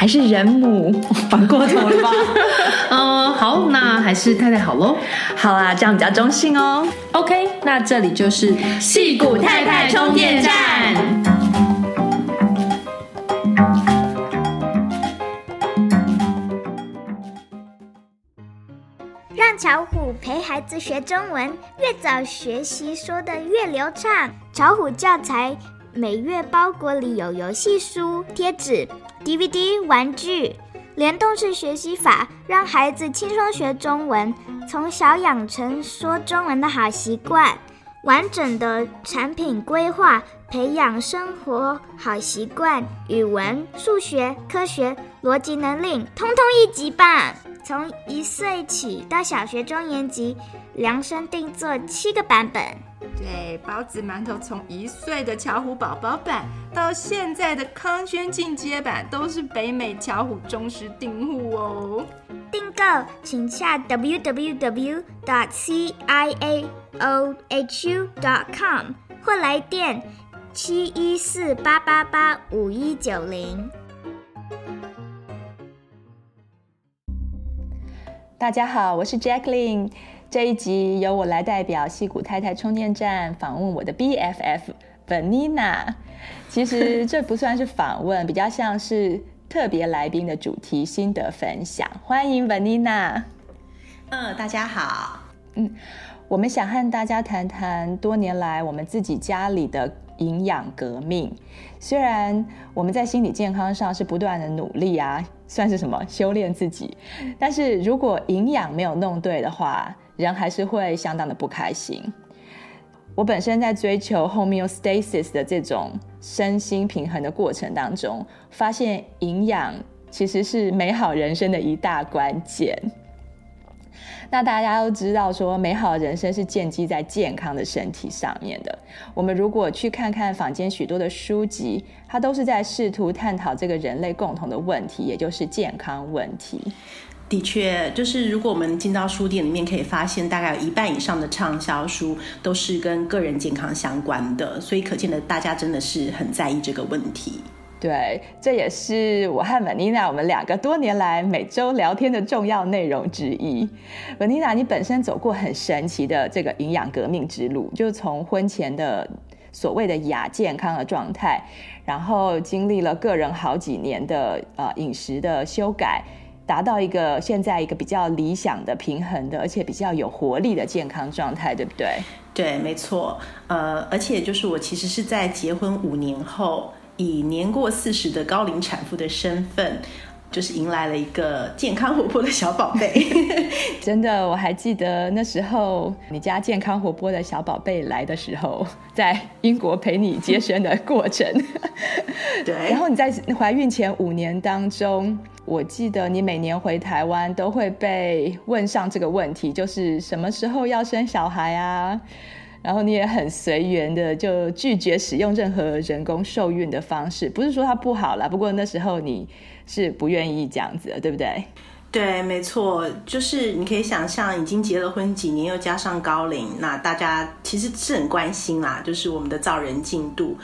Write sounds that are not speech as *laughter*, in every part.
还是人母，*laughs* 反过头了吧？*laughs* 嗯，好，那还是太太好喽。好啊，这样比较中性哦。OK，那这里就是戏骨太太充电站，让巧虎陪孩子学中文，越早学习说的越流畅。巧虎教材每月包裹里有游戏书、贴纸。DVD 玩具，联动式学习法，让孩子轻松学中文，从小养成说中文的好习惯。完整的产品规划，培养生活好习惯，语文、数学、科学、逻辑能力，通通一级棒。从一岁起到小学中年级，量身定做七个版本。对，包子馒头从一岁的巧虎宝宝版到现在的康轩进阶版，都是北美巧虎忠实订户哦。订购请下 www.ciaohu.com 或来电七一四八八八五一九零。大家好，我是 Jacqueline。这一集由我来代表矽谷太太充电站访问我的 BFF Vanina。其实这不算是访问，比较像是特别来宾的主题心得分享。欢迎 Vanina。嗯，大家好。嗯，我们想和大家谈谈多年来我们自己家里的营养革命。虽然我们在心理健康上是不断的努力啊，算是什么修炼自己，但是如果营养没有弄对的话，人还是会相当的不开心。我本身在追求 homeostasis 的这种身心平衡的过程当中，发现营养其实是美好人生的一大关键。那大家都知道，说美好人生是建基在健康的身体上面的。我们如果去看看坊间许多的书籍，它都是在试图探讨这个人类共同的问题，也就是健康问题。的确，就是如果我们进到书店里面，可以发现大概有一半以上的畅销书都是跟个人健康相关的，所以可见的大家真的是很在意这个问题。对，这也是我和 Vanina 我们两个多年来每周聊天的重要内容之一。Vanina，你本身走过很神奇的这个营养革命之路，就从婚前的所谓的亚健康的状态，然后经历了个人好几年的呃饮食的修改。达到一个现在一个比较理想的平衡的，而且比较有活力的健康状态，对不对？对，没错。呃，而且就是我其实是在结婚五年后，以年过四十的高龄产妇的身份。就是迎来了一个健康活泼的小宝贝，*laughs* 真的，我还记得那时候你家健康活泼的小宝贝来的时候，在英国陪你接生的过程。*laughs* 对，然后你在怀孕前五年当中，我记得你每年回台湾都会被问上这个问题，就是什么时候要生小孩啊？然后你也很随缘的就拒绝使用任何人工受孕的方式，不是说它不好啦，不过那时候你。是不愿意这样子的，对不对？对，没错，就是你可以想象，已经结了婚几年，又加上高龄，那大家其实是很关心啦，就是我们的造人进度。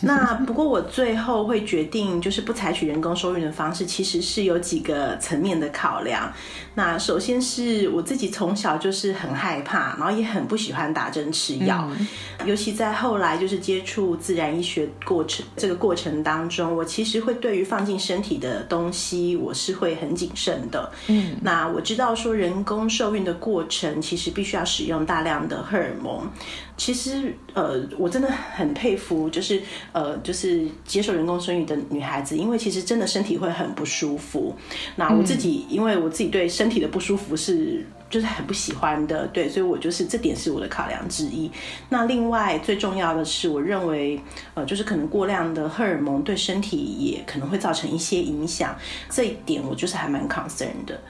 *laughs* 那不过我最后会决定就是不采取人工受孕的方式，其实是有几个层面的考量。那首先是我自己从小就是很害怕，然后也很不喜欢打针吃药，嗯、尤其在后来就是接触自然医学过程这个过程当中，我其实会对于放进身体的东西，我是会很谨慎的。嗯，那我知道说人工受孕的过程其实必须要使用大量的荷尔蒙。其实，呃，我真的很佩服，就是呃，就是接受人工生育的女孩子，因为其实真的身体会很不舒服。那我自己，嗯、因为我自己对身体的不舒服是就是很不喜欢的，对，所以我就是这点是我的考量之一。那另外最重要的是，我认为，呃，就是可能过量的荷尔蒙对身体也可能会造成一些影响，这一点我就是还蛮 concerned 的。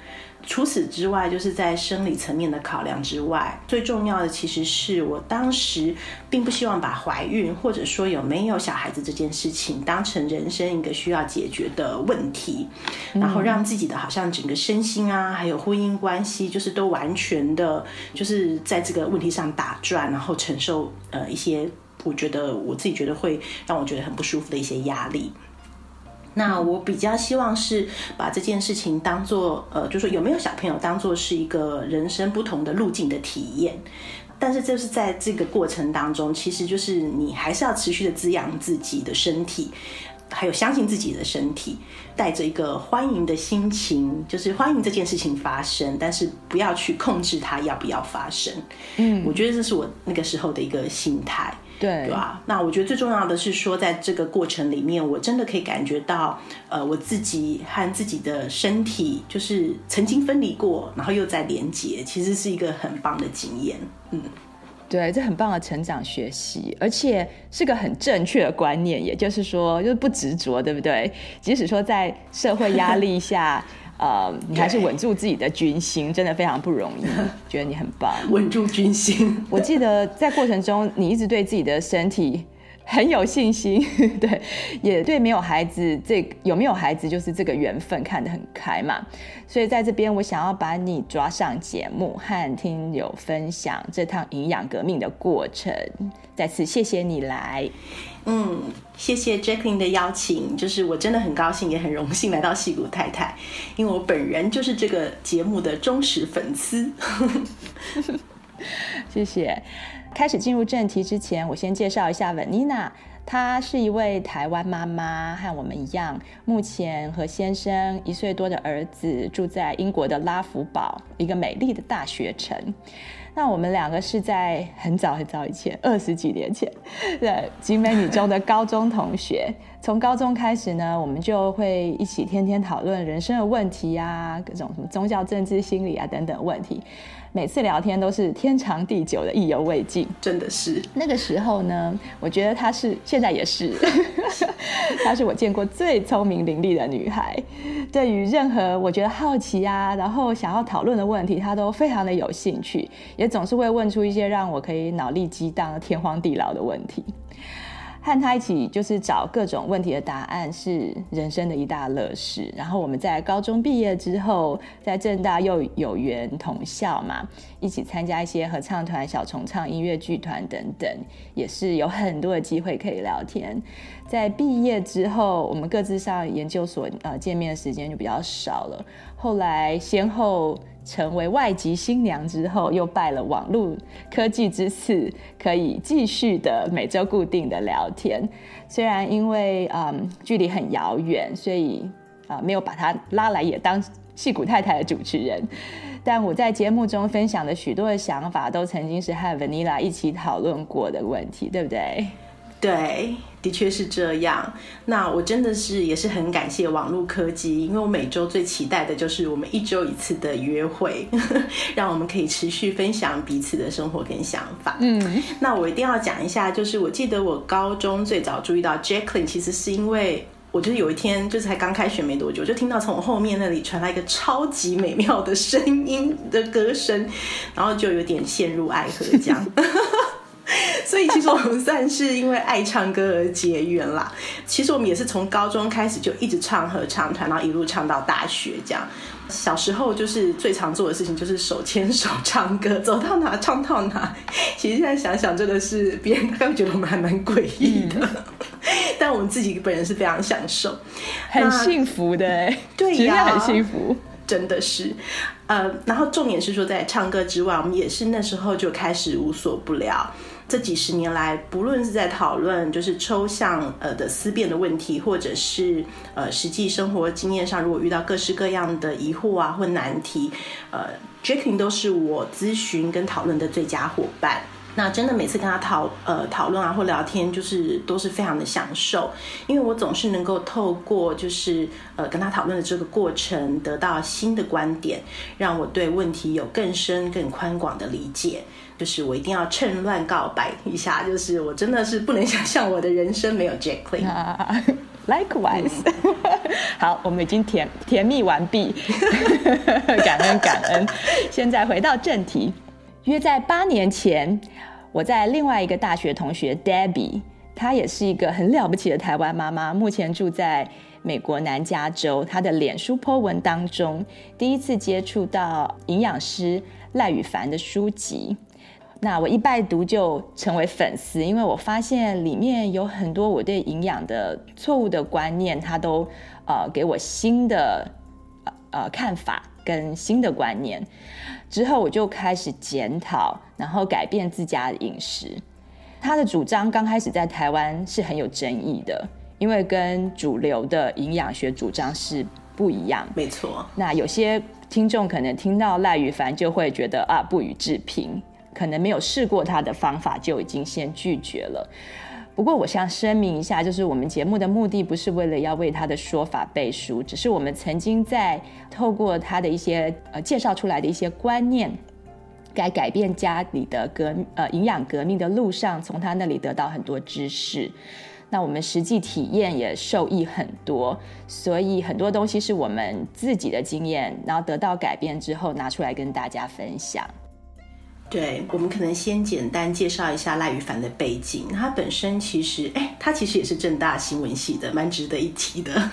除此之外，就是在生理层面的考量之外，最重要的其实是我当时并不希望把怀孕或者说有没有小孩子这件事情当成人生一个需要解决的问题，然后让自己的好像整个身心啊，还有婚姻关系，就是都完全的，就是在这个问题上打转，然后承受呃一些我觉得我自己觉得会让我觉得很不舒服的一些压力。那我比较希望是把这件事情当做，呃，就是说有没有小朋友当做是一个人生不同的路径的体验，但是就是在这个过程当中，其实就是你还是要持续的滋养自己的身体，还有相信自己的身体，带着一个欢迎的心情，就是欢迎这件事情发生，但是不要去控制它要不要发生。嗯，我觉得这是我那个时候的一个心态。对，对吧？那我觉得最重要的是说，在这个过程里面，我真的可以感觉到，呃，我自己和自己的身体就是曾经分离过，然后又在连接，其实是一个很棒的经验。嗯，对，这很棒的成长学习，而且是个很正确的观念，也就是说，就是不执着，对不对？即使说在社会压力下。*laughs* 呃，你还是稳住自己的军心，真的非常不容易。觉得你很棒，*laughs* 稳住军心。我记得在过程中，你一直对自己的身体很有信心，*laughs* 对，也对没有孩子这有没有孩子就是这个缘分看得很开嘛。所以在这边，我想要把你抓上节目，和听友分享这趟营养革命的过程。再次谢谢你来。嗯，谢谢 Jacqueline 的邀请，就是我真的很高兴，也很荣幸来到戏骨太太，因为我本人就是这个节目的忠实粉丝。*laughs* *laughs* 谢谢。开始进入正题之前，我先介绍一下 Vanina，她是一位台湾妈妈，和我们一样，目前和先生一岁多的儿子住在英国的拉福堡，一个美丽的大学城。那我们两个是在很早很早以前，*laughs* 二十几年前，对，集美女中的高中同学。从高中开始呢，我们就会一起天天讨论人生的问题啊，各种什么宗教、政治、心理啊等等问题。每次聊天都是天长地久的，意犹未尽。真的是那个时候呢，我觉得她是，现在也是，*laughs* 她是我见过最聪明伶俐的女孩。对于任何我觉得好奇啊，然后想要讨论的问题，她都非常的有兴趣，也总是会问出一些让我可以脑力激荡、天荒地老的问题。和他一起就是找各种问题的答案，是人生的一大乐事。然后我们在高中毕业之后，在政大又有缘同校嘛，一起参加一些合唱团、小重唱、音乐剧团等等，也是有很多的机会可以聊天。在毕业之后，我们各自上研究所，呃，见面的时间就比较少了。后来先后。成为外籍新娘之后，又拜了网络科技之赐，可以继续的每周固定的聊天。虽然因为嗯距离很遥远，所以啊、没有把他拉来也当戏骨太太的主持人，但我在节目中分享的许多的想法，都曾经是和 Vanilla 一起讨论过的问题，对不对？对，的确是这样。那我真的是也是很感谢网络科技，因为我每周最期待的就是我们一周一次的约会，*laughs* 让我们可以持续分享彼此的生活跟想法。嗯，那我一定要讲一下，就是我记得我高中最早注意到 Jacqueline，其实是因为我就是有一天就是才刚开学没多久，就听到从我后面那里传来一个超级美妙的声音的歌声，然后就有点陷入爱河这样。*laughs* *laughs* 所以其实我们算是因为爱唱歌而结缘啦。其实我们也是从高中开始就一直唱合唱团，然后一路唱到大学这样。小时候就是最常做的事情就是手牵手唱歌，*laughs* 走到哪唱到哪。其实现在想想，真的是别人会觉得我们还蛮诡异的。*laughs* 但我们自己本人是非常享受，很幸福的哎，对呀，很幸福，真的是。呃，然后重点是说，在唱歌之外，我们也是那时候就开始无所不聊。这几十年来，不论是在讨论就是抽象呃的思辨的问题，或者是呃实际生活经验上，如果遇到各式各样的疑惑啊或难题，呃 j a c k i n 都是我咨询跟讨论的最佳伙伴。那真的每次跟他讨呃讨论啊或聊天，就是都是非常的享受，因为我总是能够透过就是呃跟他讨论的这个过程，得到新的观点，让我对问题有更深更宽广的理解。就是我一定要趁乱告白一下，就是我真的是不能想象我的人生没有。Uh, *laughs* likewise，*laughs* 好，我们已经甜甜蜜完毕，*laughs* 感恩感恩。现在回到正题。约在八年前，我在另外一个大学同学 Debbie，她也是一个很了不起的台湾妈妈，目前住在美国南加州。她的脸书 po 文当中，第一次接触到营养师赖宇凡的书籍，那我一拜读就成为粉丝，因为我发现里面有很多我对营养的错误的观念，他都呃给我新的呃看法跟新的观念。之后我就开始检讨，然后改变自家的饮食。他的主张刚开始在台湾是很有争议的，因为跟主流的营养学主张是不一样。没错。那有些听众可能听到赖宇凡就会觉得啊，不予置评，可能没有试过他的方法就已经先拒绝了。不过，我想声明一下，就是我们节目的目的不是为了要为他的说法背书，只是我们曾经在透过他的一些呃介绍出来的一些观念，该改变家里的革呃营养革命的路上，从他那里得到很多知识。那我们实际体验也受益很多，所以很多东西是我们自己的经验，然后得到改变之后拿出来跟大家分享。对，我们可能先简单介绍一下赖宇凡的背景。他本身其实，哎，他其实也是正大新闻系的，蛮值得一提的。*laughs*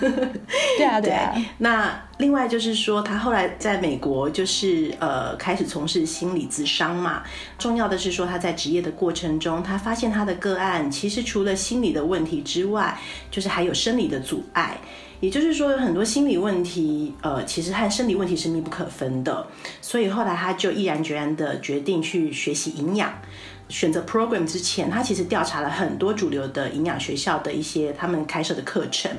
对啊，对啊。对，那另外就是说，他后来在美国就是呃开始从事心理咨商嘛。重要的是说，他在职业的过程中，他发现他的个案其实除了心理的问题之外，就是还有生理的阻碍。也就是说，有很多心理问题，呃，其实和生理问题是密不可分的。所以后来他就毅然决然的决定去学习营养。选择 program 之前，他其实调查了很多主流的营养学校的一些他们开设的课程。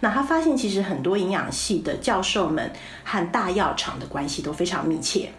那他发现，其实很多营养系的教授们和大药厂的关系都非常密切。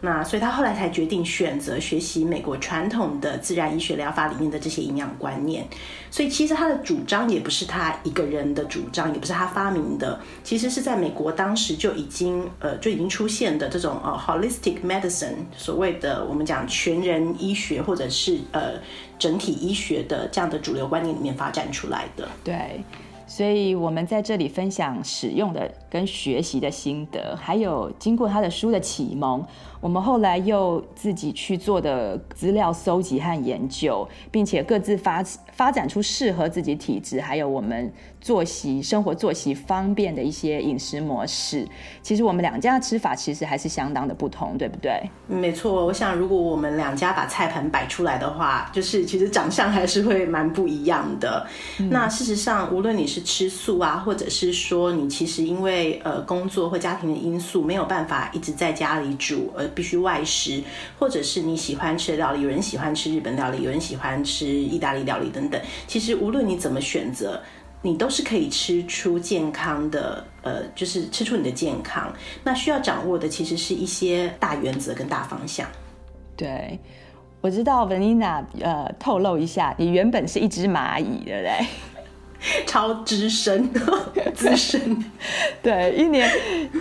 那所以他后来才决定选择学习美国传统的自然医学疗法里面的这些营养观念。所以其实他的主张也不是他一个人的主张，也不是他发明的，其实是在美国当时就已经呃就已经出现的这种呃 holistic medicine，所谓的我们讲全人医学或者是呃整体医学的这样的主流观念里面发展出来的。对，所以我们在这里分享使用的跟学习的心得，还有经过他的书的启蒙。我们后来又自己去做的资料搜集和研究，并且各自发发展出适合自己体质，还有我们作息生活作息方便的一些饮食模式。其实我们两家的吃法其实还是相当的不同，对不对？没错，我想如果我们两家把菜盘摆出来的话，就是其实长相还是会蛮不一样的。嗯、那事实上，无论你是吃素啊，或者是说你其实因为呃工作或家庭的因素没有办法一直在家里煮，而。必须外食，或者是你喜欢吃的料理，有人喜欢吃日本料理，有人喜欢吃意大利料理等等。其实无论你怎么选择，你都是可以吃出健康的，呃，就是吃出你的健康。那需要掌握的其实是一些大原则跟大方向。对，我知道 Vanina，呃，透露一下，你原本是一只蚂蚁，对不对？*laughs* 超资深，*laughs* 资深，*laughs* 对，一年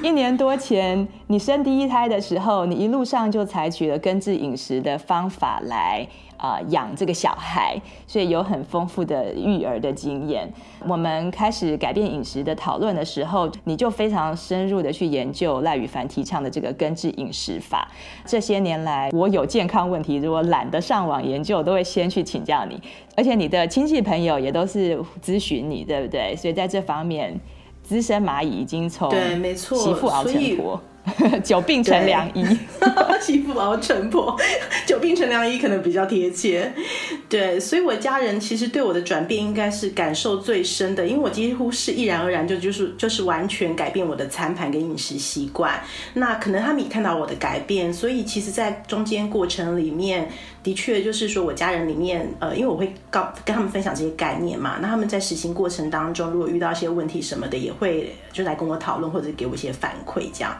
一年多前，你生第一胎的时候，你一路上就采取了根治饮食的方法来。啊、呃，养这个小孩，所以有很丰富的育儿的经验。我们开始改变饮食的讨论的时候，你就非常深入的去研究赖宇凡提倡的这个根治饮食法。这些年来，我有健康问题，如果懒得上网研究，都会先去请教你。而且你的亲戚朋友也都是咨询你，对不对？所以在这方面，资深蚂蚁已经从对，没错，媳妇熬成婆。*laughs* 久病成良医，*laughs* 媳妇熬成婆，*laughs* 久病成良医可能比较贴切。对，所以我家人其实对我的转变应该是感受最深的，因为我几乎是毅然而然就就是就是完全改变我的餐盘跟饮食习惯。那可能他们也看到我的改变，所以其实，在中间过程里面。的确，就是说我家人里面，呃，因为我会告跟他们分享这些概念嘛，那他们在实行过程当中，如果遇到一些问题什么的，也会就来跟我讨论或者给我一些反馈，这样。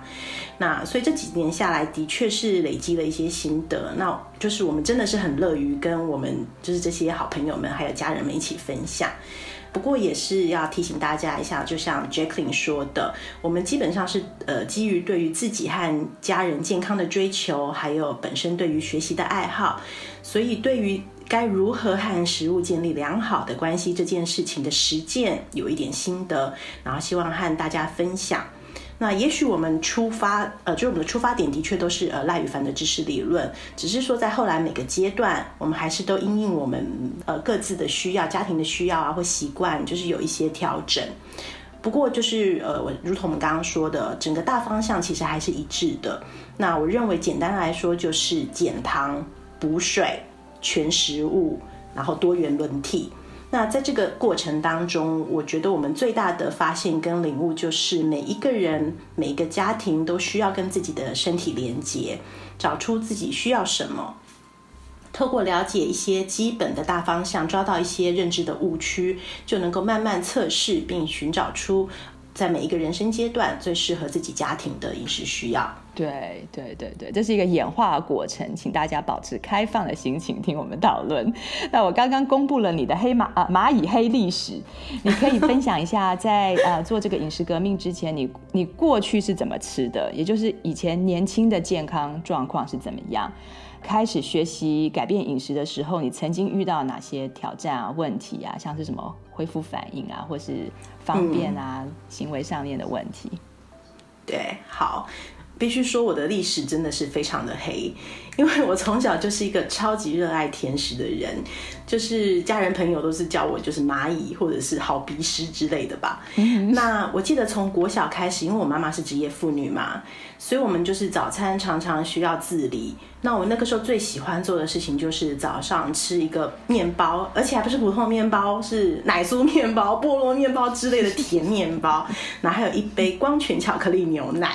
那所以这几年下来，的确是累积了一些心得，那就是我们真的是很乐于跟我们就是这些好朋友们还有家人们一起分享。不过也是要提醒大家一下，就像 Jacqueline 说的，我们基本上是呃基于对于自己和家人健康的追求，还有本身对于学习的爱好，所以对于该如何和食物建立良好的关系这件事情的实践有一点心得，然后希望和大家分享。那也许我们出发，呃，就是我们的出发点的确都是呃赖宇凡的知识理论，只是说在后来每个阶段，我们还是都因应我们呃各自的需要、家庭的需要啊或习惯，就是有一些调整。不过就是呃，我如同我们刚刚说的，整个大方向其实还是一致的。那我认为简单来说就是减糖、补水、全食物，然后多元轮替。那在这个过程当中，我觉得我们最大的发现跟领悟就是，每一个人、每一个家庭都需要跟自己的身体连接，找出自己需要什么。透过了解一些基本的大方向，抓到一些认知的误区，就能够慢慢测试并寻找出在每一个人生阶段最适合自己家庭的饮食需要。对对对对，这是一个演化过程，请大家保持开放的心情听我们讨论。*laughs* 那我刚刚公布了你的黑蚂啊蚂蚁黑历史，你可以分享一下在呃做这个饮食革命之前，你你过去是怎么吃的？也就是以前年轻的健康状况是怎么样？开始学习改变饮食的时候，你曾经遇到哪些挑战啊、问题啊？像是什么恢复反应啊，或是方便啊、嗯、行为上面的问题？对，好。必须说，我的历史真的是非常的黑，*laughs* 因为我从小就是一个超级热爱甜食的人，就是家人朋友都是叫我就是蚂蚁或者是好鼻屎之类的吧。那我记得从国小开始，因为我妈妈是职业妇女嘛。所以，我们就是早餐常常需要自理。那我那个时候最喜欢做的事情，就是早上吃一个面包，而且还不是普通面包，是奶酥面包、菠萝面包之类的甜面包。然后还有一杯光泉巧克力牛奶。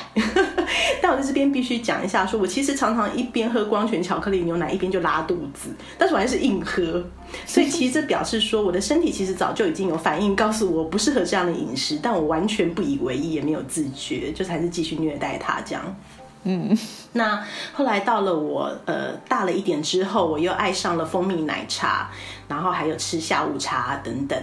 *laughs* 但我在这边必须讲一下说，说我其实常常一边喝光泉巧克力牛奶，一边就拉肚子，但是我还是硬喝。所以，其实这表示说，我的身体其实早就已经有反应，告诉我不适合这样的饮食，但我完全不以为意，也没有自觉，就还是继续虐待它这样。嗯，那后来到了我呃大了一点之后，我又爱上了蜂蜜奶茶，然后还有吃下午茶等等，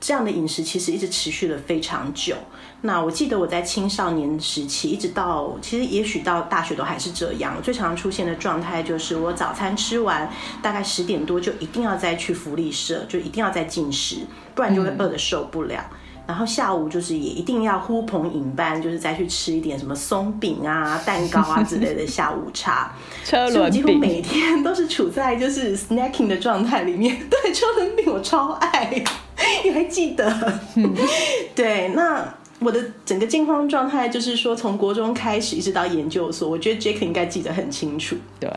这样的饮食其实一直持续了非常久。那我记得我在青少年时期，一直到其实也许到大学都还是这样，最常出现的状态就是我早餐吃完大概十点多就一定要再去福利社，就一定要再进食，不然就会饿得受不了。嗯然后下午就是也一定要呼朋引伴，就是再去吃一点什么松饼啊、蛋糕啊之类的下午茶。*laughs* 车轮饼，我几乎每天都是处在就是 snacking 的状态里面。对，车轮饼我超爱，*laughs* 你还记得？嗯、对，那我的整个健康状态就是说，从国中开始一直到研究所，我觉得 Jake 应该记得很清楚。对，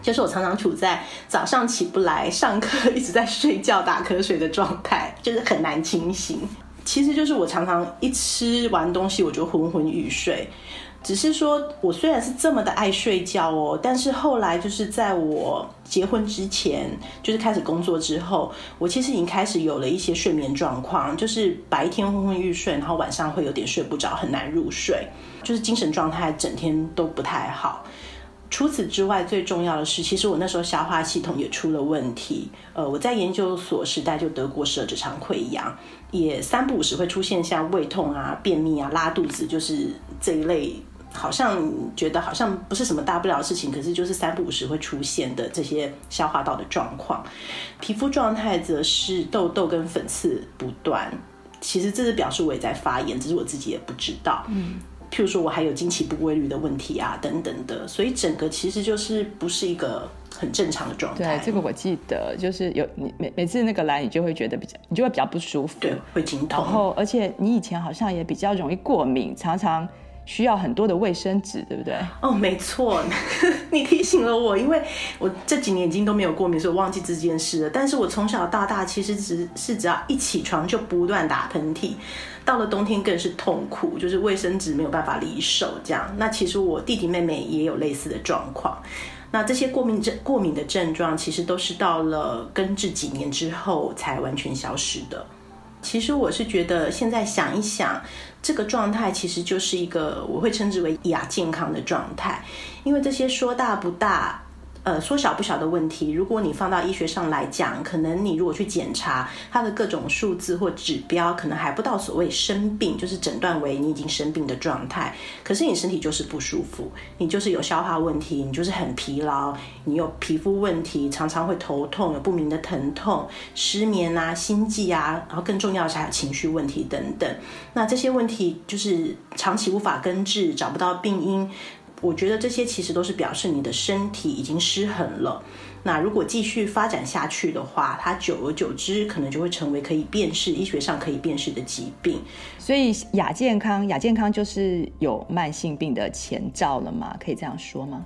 就是我常常处在早上起不来，上课一直在睡觉打瞌睡的状态，*laughs* 就是很难清醒。其实就是我常常一吃完东西我就昏昏欲睡，只是说我虽然是这么的爱睡觉哦，但是后来就是在我结婚之前，就是开始工作之后，我其实已经开始有了一些睡眠状况，就是白天昏昏欲睡，然后晚上会有点睡不着，很难入睡，就是精神状态整天都不太好。除此之外，最重要的是，其实我那时候消化系统也出了问题。呃，我在研究所时代就得过十二指肠溃疡，也三不五时会出现像胃痛啊、便秘啊、拉肚子，就是这一类，好像觉得好像不是什么大不了的事情，可是就是三不五时会出现的这些消化道的状况。皮肤状态则是痘痘跟粉刺不断，其实这是表示我也在发炎，只是我自己也不知道。嗯。譬如说，我还有经期不规律的问题啊，等等的，所以整个其实就是不是一个很正常的状态。对，这个我记得，就是有你每每次那个来，你就会觉得比较，你就会比较不舒服，对，会经痛。然后，而且你以前好像也比较容易过敏，常常需要很多的卫生纸，对不对？哦，没错，*laughs* 你提醒了我，因为我这几年已经都没有过敏，所以我忘记这件事了。但是我从小到大其实只是只要一起床就不断打喷嚏，到了冬天更是痛苦，就是卫生纸没有办法离手这样。那其实我弟弟妹妹也有类似的状况。那这些过敏症、过敏的症状，其实都是到了根治几年之后才完全消失的。其实我是觉得，现在想一想，这个状态其实就是一个我会称之为亚健康的状态，因为这些说大不大。呃，缩小不小的问题，如果你放到医学上来讲，可能你如果去检查它的各种数字或指标，可能还不到所谓生病，就是诊断为你已经生病的状态。可是你身体就是不舒服，你就是有消化问题，你就是很疲劳，你有皮肤问题，常常会头痛，有不明的疼痛、失眠啊、心悸啊，然后更重要的是还有情绪问题等等。那这些问题就是长期无法根治，找不到病因。我觉得这些其实都是表示你的身体已经失衡了。那如果继续发展下去的话，它久而久之可能就会成为可以辨识、医学上可以辨识的疾病。所以亚健康，亚健康就是有慢性病的前兆了吗？可以这样说吗？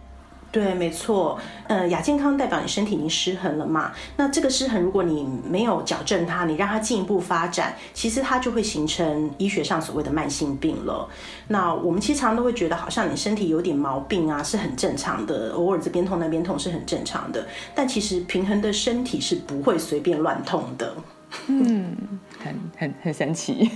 对，没错，呃，亚健康代表你身体已经失衡了嘛。那这个失衡，如果你没有矫正它，你让它进一步发展，其实它就会形成医学上所谓的慢性病了。那我们其实常常都会觉得，好像你身体有点毛病啊，是很正常的，偶尔这边痛那边痛是很正常的。但其实平衡的身体是不会随便乱痛的。嗯，很很很神奇。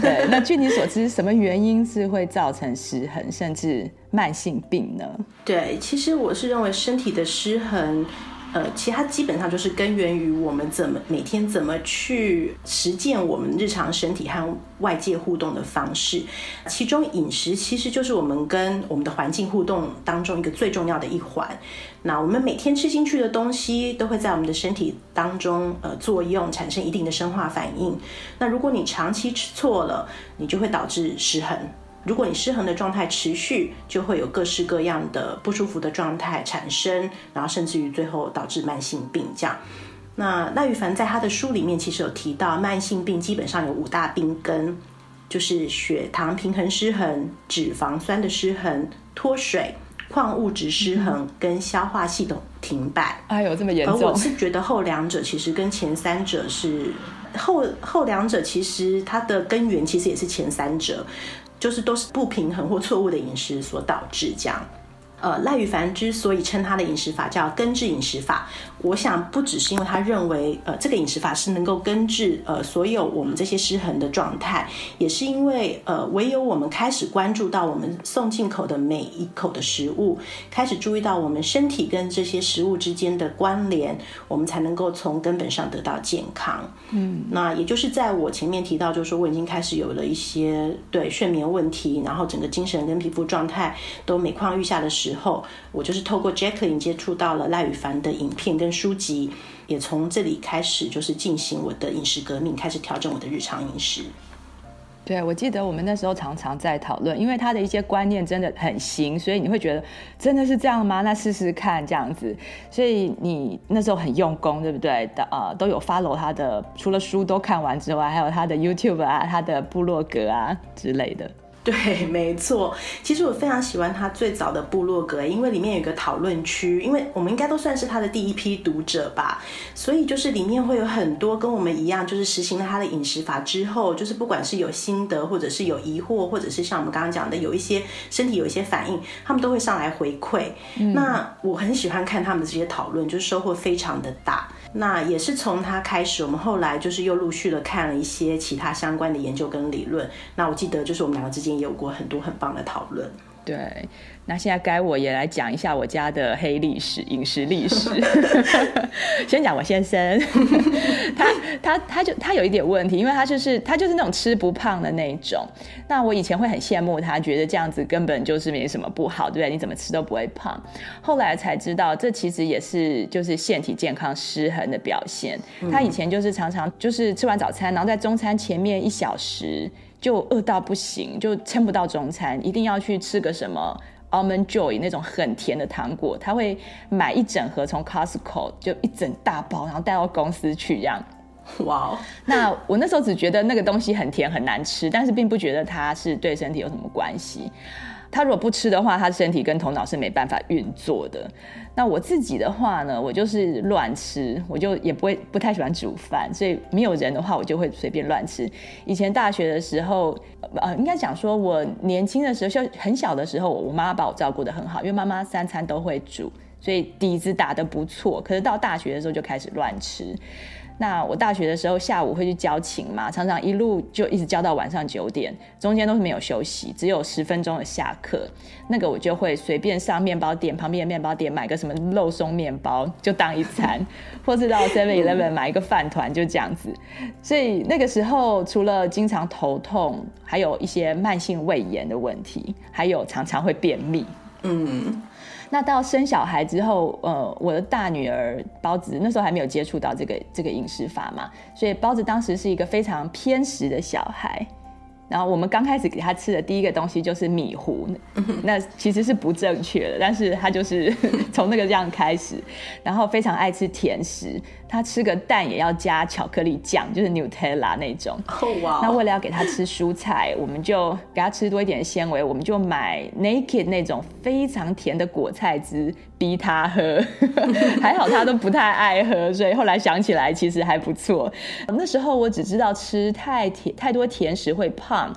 对，那据你所知，什么原因是会造成失衡，甚至慢性病呢？对，其实我是认为身体的失衡。呃，其他基本上就是根源于我们怎么每天怎么去实践我们日常身体和外界互动的方式，其中饮食其实就是我们跟我们的环境互动当中一个最重要的一环。那我们每天吃进去的东西都会在我们的身体当中呃作用，产生一定的生化反应。那如果你长期吃错了，你就会导致失衡。如果你失衡的状态持续，就会有各式各样的不舒服的状态产生，然后甚至于最后导致慢性病这样。那赖玉凡在他的书里面其实有提到，慢性病基本上有五大病根，就是血糖平衡失衡、脂肪酸的失衡、脱水、矿物质失衡跟消化系统停摆。哎呦，这么严重！而我是觉得后两者其实跟前三者是后后两者其实它的根源其实也是前三者。就是都是不平衡或错误的饮食所导致这样。呃，赖宇凡之所以称他的饮食法叫根治饮食法，我想不只是因为他认为，呃，这个饮食法是能够根治呃所有我们这些失衡的状态，也是因为呃，唯有我们开始关注到我们送进口的每一口的食物，开始注意到我们身体跟这些食物之间的关联，我们才能够从根本上得到健康。嗯，那也就是在我前面提到，就是说我已经开始有了一些对睡眠问题，然后整个精神跟皮肤状态都每况愈下的时候。时候，我就是透过 Jacqueline 接触到了赖宇凡的影片跟书籍，也从这里开始就是进行我的饮食革命，开始调整我的日常饮食。对，我记得我们那时候常常在讨论，因为他的一些观念真的很新，所以你会觉得真的是这样吗？那试试看这样子。所以你那时候很用功，对不对？的呃，都有 follow 他的，除了书都看完之外，还有他的 YouTube 啊，他的部落格啊之类的。对，*laughs* 没错。其实我非常喜欢他最早的部落格，因为里面有一个讨论区，因为我们应该都算是他的第一批读者吧，所以就是里面会有很多跟我们一样，就是实行了他的饮食法之后，就是不管是有心得，或者是有疑惑，或者是像我们刚刚讲的有一些身体有一些反应，他们都会上来回馈。嗯。那我很喜欢看他们的这些讨论，就是收获非常的大。那也是从他开始，我们后来就是又陆续的看了一些其他相关的研究跟理论。那我记得就是我们两个之间也有过很多很棒的讨论。对。那现在该我也来讲一下我家的黑历史，饮食历史。*laughs* 先讲我先生，*laughs* 他他他就他有一点问题，因为他就是他就是那种吃不胖的那种。那我以前会很羡慕他，觉得这样子根本就是没什么不好，对不对？你怎么吃都不会胖。后来才知道，这其实也是就是腺体健康失衡的表现。他以前就是常常就是吃完早餐，然后在中餐前面一小时就饿到不行，就撑不到中餐，一定要去吃个什么。Almond Joy 那种很甜的糖果，他会买一整盒从 Costco 就一整大包，然后带到公司去这样。哇哦！那我那时候只觉得那个东西很甜很难吃，但是并不觉得它是对身体有什么关系。他如果不吃的话，他身体跟头脑是没办法运作的。那我自己的话呢，我就是乱吃，我就也不会不太喜欢煮饭，所以没有人的话，我就会随便乱吃。以前大学的时候，呃，应该讲说我年轻的时候，就很小的时候，我妈把我照顾得很好，因为妈妈三餐都会煮，所以底子打得不错。可是到大学的时候就开始乱吃。那我大学的时候下午会去教琴嘛，常常一路就一直教到晚上九点，中间都是没有休息，只有十分钟的下课。那个我就会随便上面包店旁边的面包店买个什么肉松面包就当一餐，*laughs* 或是到 Seven Eleven 买一个饭团就这样子。所以那个时候除了经常头痛，还有一些慢性胃炎的问题，还有常常会便秘。嗯。那到生小孩之后，呃，我的大女儿包子那时候还没有接触到这个这个饮食法嘛，所以包子当时是一个非常偏食的小孩。然后我们刚开始给他吃的第一个东西就是米糊，*laughs* 那其实是不正确的，但是他就是 *laughs* 从那个这样开始，然后非常爱吃甜食，他吃个蛋也要加巧克力酱，就是 Nutella 那种。Oh. 那为了要给他吃蔬菜，我们就给他吃多一点纤维，我们就买 Naked 那种非常甜的果菜汁逼他喝，*laughs* 还好他都不太爱喝，所以后来想起来其实还不错。那时候我只知道吃太甜太多甜食会胖。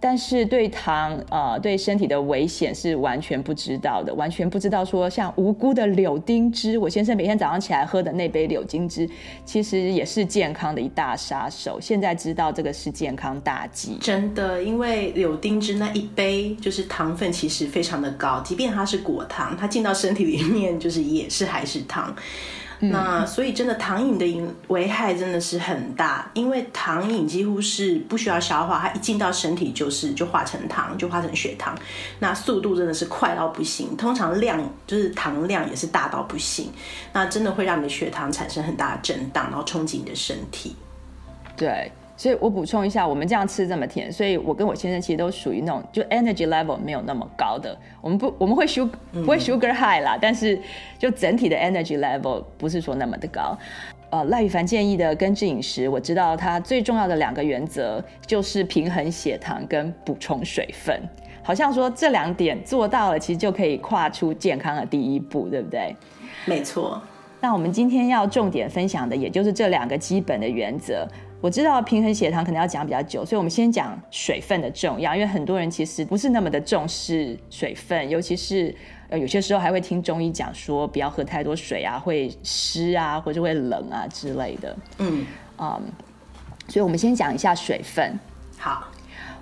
但是对糖、呃，对身体的危险是完全不知道的，完全不知道说像无辜的柳丁汁，我先生每天早上起来喝的那杯柳丁汁，其实也是健康的一大杀手。现在知道这个是健康大忌，真的，因为柳丁汁那一杯就是糖分其实非常的高，即便它是果糖，它进到身体里面就是也是还是糖。那所以真的糖瘾的影危害真的是很大，因为糖瘾几乎是不需要消化，它一进到身体就是就化成糖，就化成血糖，那速度真的是快到不行，通常量就是糖量也是大到不行，那真的会让你的血糖产生很大的震荡，然后冲击你的身体。对。所以我补充一下，我们这样吃这么甜，所以我跟我先生其实都属于那种就 energy level 没有那么高的。我们不我们会 sugar 不会 sugar high 啦，但是就整体的 energy level 不是说那么的高。呃，赖宇凡建议的根治饮食，我知道它最重要的两个原则就是平衡血糖跟补充水分。好像说这两点做到了，其实就可以跨出健康的第一步，对不对？没错。那我们今天要重点分享的，也就是这两个基本的原则。我知道平衡血糖可能要讲比较久，所以我们先讲水分的重要，因为很多人其实不是那么的重视水分，尤其是呃有些时候还会听中医讲说不要喝太多水啊，会湿啊或者会冷啊之类的。嗯啊，所以我们先讲一下水分。好。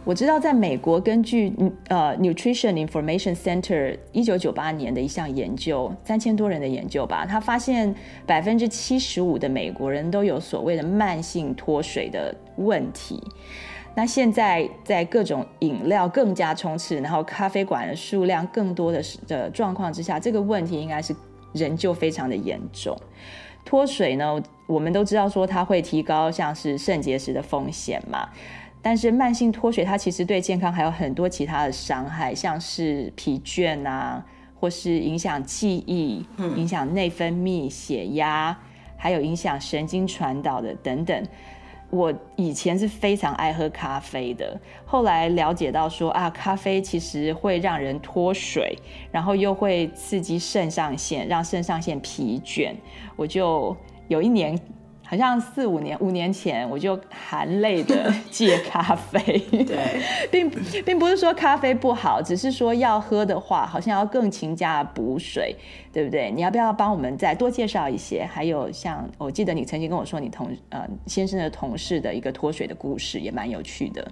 我知道，在美国，根据呃 Nutrition Information Center 一九九八年的一项研究，三千多人的研究吧，他发现百分之七十五的美国人都有所谓的慢性脱水的问题。那现在在各种饮料更加充斥，然后咖啡馆的数量更多的的状况之下，这个问题应该是仍旧非常的严重。脱水呢，我们都知道说它会提高像是肾结石的风险嘛。但是慢性脱水，它其实对健康还有很多其他的伤害，像是疲倦啊，或是影响记忆、影响内分泌、血压，还有影响神经传导的等等。我以前是非常爱喝咖啡的，后来了解到说啊，咖啡其实会让人脱水，然后又会刺激肾上腺，让肾上腺疲倦。我就有一年。好像四五年、五年前，我就含泪的戒咖啡。对，*laughs* 并并不是说咖啡不好，只是说要喝的话，好像要更勤加补水，对不对？你要不要帮我们再多介绍一些？还有像我记得你曾经跟我说，你同呃先生的同事的一个脱水的故事，也蛮有趣的。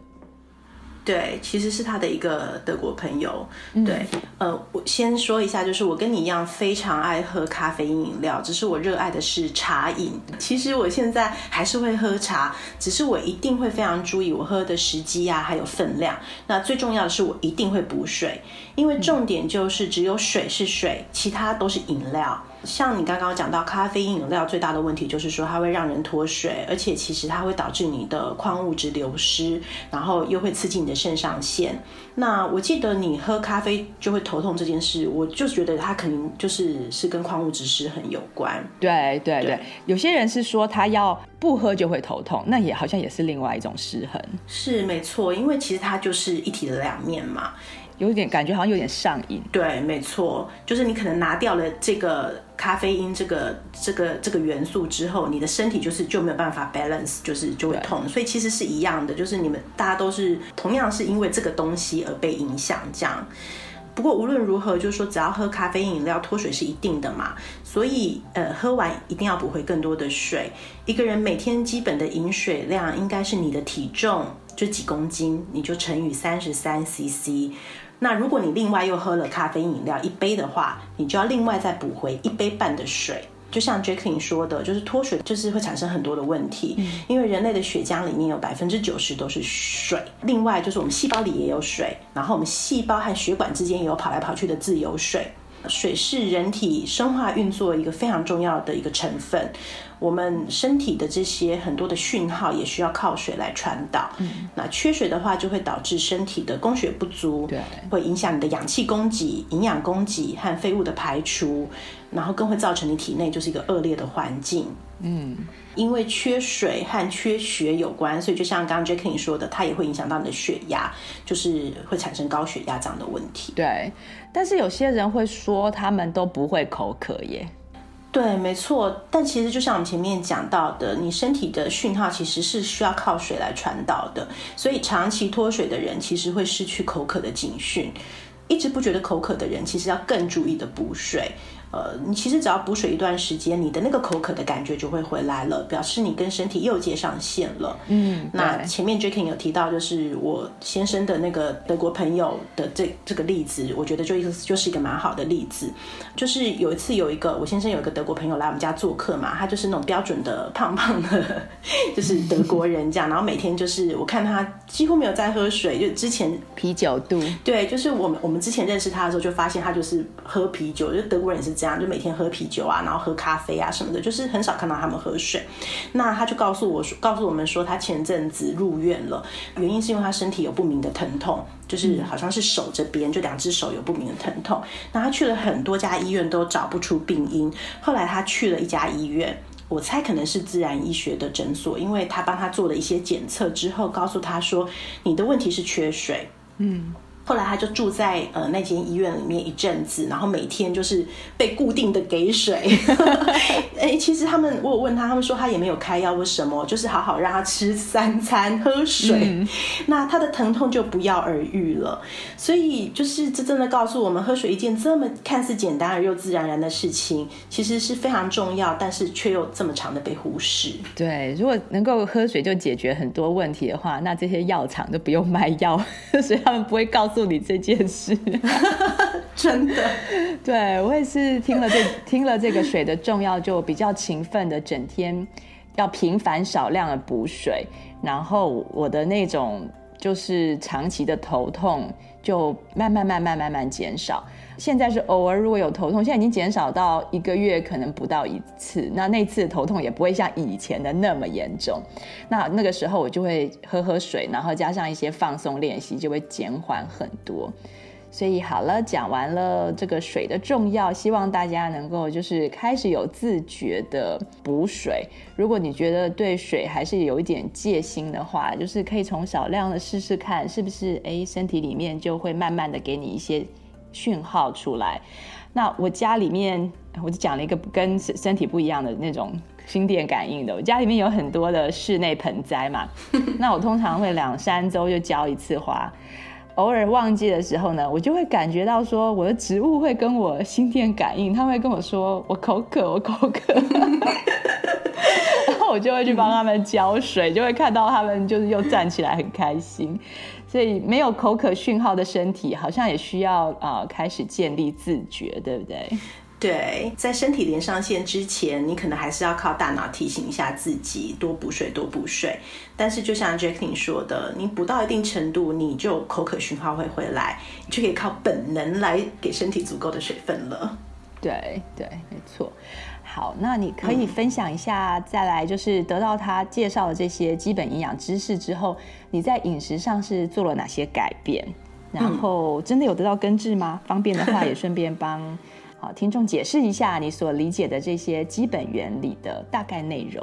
对，其实是他的一个德国朋友。对，呃，我先说一下，就是我跟你一样非常爱喝咖啡因饮料，只是我热爱的是茶饮。其实我现在还是会喝茶，只是我一定会非常注意我喝的时机啊，还有分量。那最重要的是，我一定会补水，因为重点就是只有水是水，其他都是饮料。像你刚刚讲到咖啡因饮料最大的问题就是说它会让人脱水，而且其实它会导致你的矿物质流失，然后又会刺激你的肾上腺。那我记得你喝咖啡就会头痛这件事，我就觉得它肯定就是是跟矿物质失衡有关。对对对，对有些人是说他要不喝就会头痛，那也好像也是另外一种失衡。是没错，因为其实它就是一体的两面嘛。有点感觉好像有点上瘾，对，没错，就是你可能拿掉了这个咖啡因这个这个这个元素之后，你的身体就是就没有办法 balance，就是就会痛，所以其实是一样的，就是你们大家都是同样是因为这个东西而被影响这样。不过无论如何，就是说只要喝咖啡因饮料脱水是一定的嘛，所以呃喝完一定要补回更多的水。一个人每天基本的饮水量应该是你的体重就几公斤，你就乘以三十三 CC。那如果你另外又喝了咖啡因饮料一杯的话，你就要另外再补回一杯半的水。就像 Jacqueline 说的，就是脱水就是会产生很多的问题，嗯、因为人类的血浆里面有百分之九十都是水。另外就是我们细胞里也有水，然后我们细胞和血管之间也有跑来跑去的自由水。水是人体生化运作一个非常重要的一个成分。我们身体的这些很多的讯号也需要靠水来传导。嗯，那缺水的话，就会导致身体的供血不足，对，会影响你的氧气供给、营养供给和废物的排除，然后更会造成你体内就是一个恶劣的环境。嗯，因为缺水和缺血有关，所以就像刚刚 Jackie 说的，它也会影响到你的血压，就是会产生高血压这样的问题。对，但是有些人会说他们都不会口渴耶。对，没错，但其实就像我们前面讲到的，你身体的讯号其实是需要靠水来传导的，所以长期脱水的人其实会失去口渴的警讯，一直不觉得口渴的人其实要更注意的补水。呃，你其实只要补水一段时间，你的那个口渴的感觉就会回来了，表示你跟身体又接上线了。嗯，那前面 Jackie 有提到，就是我先生的那个德国朋友的这这个例子，我觉得就就是一个蛮好的例子。就是有一次有一个我先生有一个德国朋友来我们家做客嘛，他就是那种标准的胖胖的，就是德国人这样，然后每天就是我看他几乎没有在喝水，就之前啤酒肚。对，就是我们我们之前认识他的时候就发现他就是喝啤酒，就德国人也是。这样就每天喝啤酒啊，然后喝咖啡啊什么的，就是很少看到他们喝水。那他就告诉我说，告诉我们说，他前阵子入院了，原因是因为他身体有不明的疼痛，就是好像是手这边，就两只手有不明的疼痛。那他去了很多家医院都找不出病因，后来他去了一家医院，我猜可能是自然医学的诊所，因为他帮他做了一些检测之后，告诉他说，你的问题是缺水。嗯。后来他就住在呃那间医院里面一阵子，然后每天就是被固定的给水。*laughs* 哎，其实他们我有问他，他们说他也没有开药，或什么？就是好好让他吃三餐喝水，嗯、那他的疼痛就不药而愈了。所以就是这真的告诉我们，喝水一件这么看似简单而又自然而然的事情，其实是非常重要，但是却又这么长的被忽视。对，如果能够喝水就解决很多问题的话，那这些药厂都不用卖药，*laughs* 所以他们不会告诉。做你这件事，*laughs* 真的，对，我也是听了这听了这个水的重要，就比较勤奋的整天要频繁少量的补水，然后我的那种就是长期的头痛就慢慢慢慢慢慢减少。现在是偶尔如果有头痛，现在已经减少到一个月可能不到一次。那那次头痛也不会像以前的那么严重。那那个时候我就会喝喝水，然后加上一些放松练习，就会减缓很多。所以好了，讲完了这个水的重要，希望大家能够就是开始有自觉的补水。如果你觉得对水还是有一点戒心的话，就是可以从少量的试试看，是不是哎身体里面就会慢慢的给你一些。讯号出来，那我家里面我就讲了一个跟身体不一样的那种心电感应的。我家里面有很多的室内盆栽嘛，*laughs* 那我通常会两三周就浇一次花。偶尔忘记的时候呢，我就会感觉到说我的植物会跟我心电感应，他们会跟我说我口渴，我口渴，*laughs* 然后我就会去帮他们浇水，就会看到他们就是又站起来很开心。所以没有口渴讯号的身体，好像也需要啊、呃、开始建立自觉，对不对？对，在身体连上线之前，你可能还是要靠大脑提醒一下自己多补水，多补水。但是就像 Jacqueline 说的，你补到一定程度，你就口渴讯号会回来，你就可以靠本能来给身体足够的水分了。对对，没错。好，那你可以分享一下，再来就是得到他介绍的这些基本营养知识之后，你在饮食上是做了哪些改变？然后真的有得到根治吗？方便的话，也顺便帮好听众解释一下你所理解的这些基本原理的大概内容。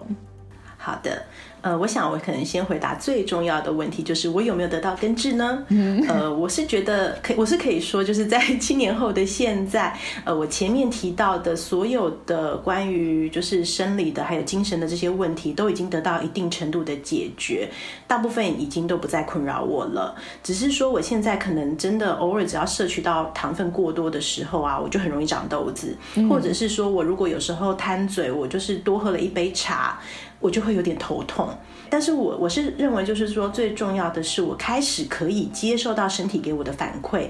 好的。呃，我想我可能先回答最重要的问题，就是我有没有得到根治呢？嗯、呃，我是觉得可以，我是可以说，就是在七年后的现在，呃，我前面提到的所有的关于就是生理的还有精神的这些问题，都已经得到一定程度的解决，大部分已经都不再困扰我了。只是说我现在可能真的偶尔只要摄取到糖分过多的时候啊，我就很容易长痘子，嗯、或者是说我如果有时候贪嘴，我就是多喝了一杯茶。我就会有点头痛，但是我我是认为，就是说最重要的是，我开始可以接受到身体给我的反馈，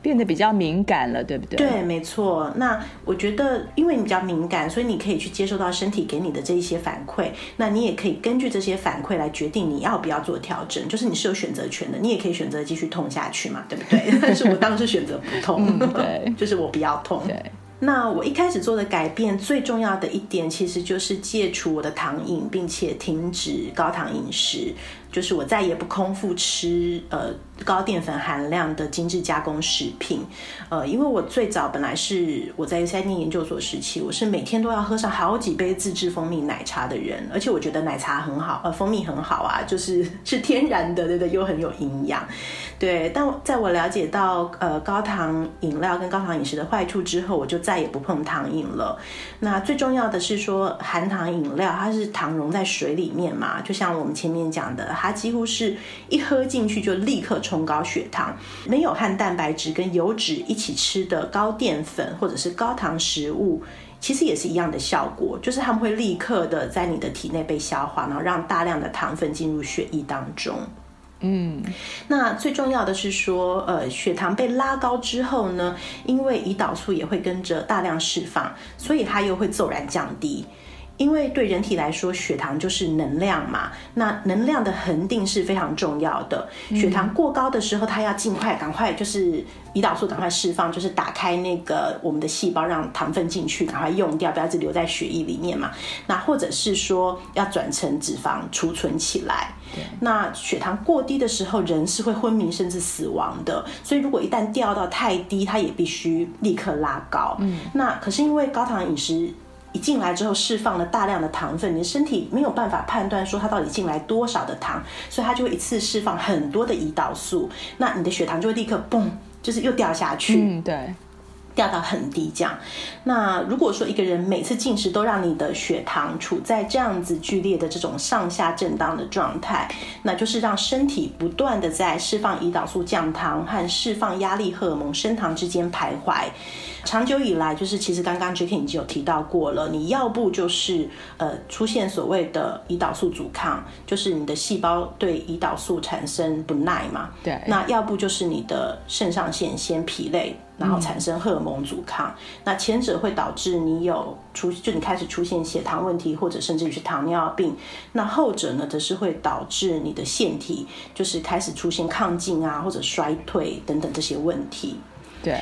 变得比较敏感了，对不对？对，没错。那我觉得，因为你比较敏感，所以你可以去接受到身体给你的这一些反馈，那你也可以根据这些反馈来决定你要不要做调整，就是你是有选择权的，你也可以选择继续痛下去嘛，对不对？但 *laughs* 是我当时选择不痛，嗯、对，*laughs* 就是我不要痛，对。那我一开始做的改变最重要的一点，其实就是戒除我的糖瘾，并且停止高糖饮食。就是我再也不空腹吃呃高淀粉含量的精致加工食品，呃，因为我最早本来是我在三年研究所时期，我是每天都要喝上好几杯自制蜂蜜奶茶的人，而且我觉得奶茶很好，呃，蜂蜜很好啊，就是 *laughs* 是天然的，对对，又很有营养，对。但在我了解到呃高糖饮料跟高糖饮食的坏处之后，我就再也不碰糖饮了。那最重要的是说含糖饮料，它是糖溶在水里面嘛，就像我们前面讲的。它几乎是一喝进去就立刻冲高血糖，没有和蛋白质跟油脂一起吃的高淀粉或者是高糖食物，其实也是一样的效果，就是它们会立刻的在你的体内被消化，然后让大量的糖分进入血液当中。嗯，那最重要的是说，呃，血糖被拉高之后呢，因为胰岛素也会跟着大量释放，所以它又会骤然降低。因为对人体来说，血糖就是能量嘛，那能量的恒定是非常重要的。血糖过高的时候，它要尽快赶快就是胰岛素赶快释放，就是打开那个我们的细胞，让糖分进去，赶快用掉，不要一直留在血液里面嘛。那或者是说要转成脂肪储存起来。那血糖过低的时候，人是会昏迷甚至死亡的。所以如果一旦掉到太低，它也必须立刻拉高。嗯。那可是因为高糖饮食。一进来之后释放了大量的糖分，你的身体没有办法判断说它到底进来多少的糖，所以它就会一次释放很多的胰岛素，那你的血糖就会立刻嘣，就是又掉下去。嗯，对。掉到很低，这样。那如果说一个人每次进食都让你的血糖处在这样子剧烈的这种上下震荡的状态，那就是让身体不断的在释放胰岛素降糖和释放压力荷尔蒙升糖之间徘徊。长久以来，就是其实刚刚 Jackie 已经有提到过了，你要不就是呃出现所谓的胰岛素阻抗，就是你的细胞对胰岛素产生不耐嘛。对。那要不就是你的肾上腺先疲累。然后产生荷尔蒙阻抗，嗯、那前者会导致你有出，就你开始出现血糖问题，或者甚至于是糖尿病。那后者呢，则是会导致你的腺体就是开始出现亢进啊，或者衰退等等这些问题。对。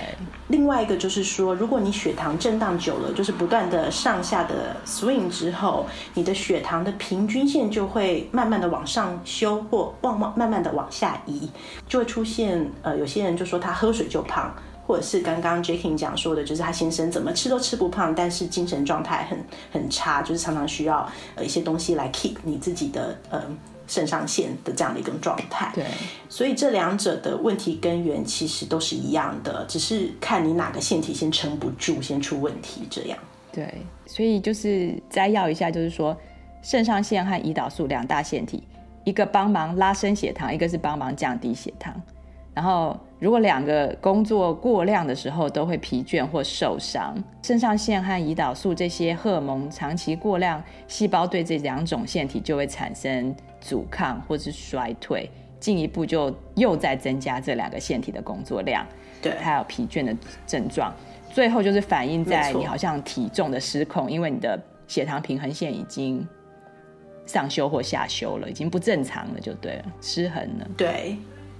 另外一个就是说，如果你血糖震荡久了，就是不断的上下的 swing 之后，你的血糖的平均线就会慢慢的往上修，或往往慢慢的往下移，就会出现呃，有些人就说他喝水就胖。或者是刚刚 j a c k i n 讲说的，就是他先生怎么吃都吃不胖，但是精神状态很很差，就是常常需要呃一些东西来 keep 你自己的呃肾上腺的这样的一种状态。对，所以这两者的问题根源其实都是一样的，只是看你哪个腺体先撑不住，先出问题这样。对，所以就是摘要一下，就是说肾上腺和胰岛素两大腺体，一个帮忙拉升血糖，一个是帮忙降低血糖。然后，如果两个工作过量的时候，都会疲倦或受伤。肾上腺和胰岛素这些荷尔蒙长期过量，细胞对这两种腺体就会产生阻抗或是衰退，进一步就又在增加这两个腺体的工作量，对，还有疲倦的症状。最后就是反映在你好像体重的失控，因为你的血糖平衡线已经上修或下修了，已经不正常了，就对了，失衡了。对。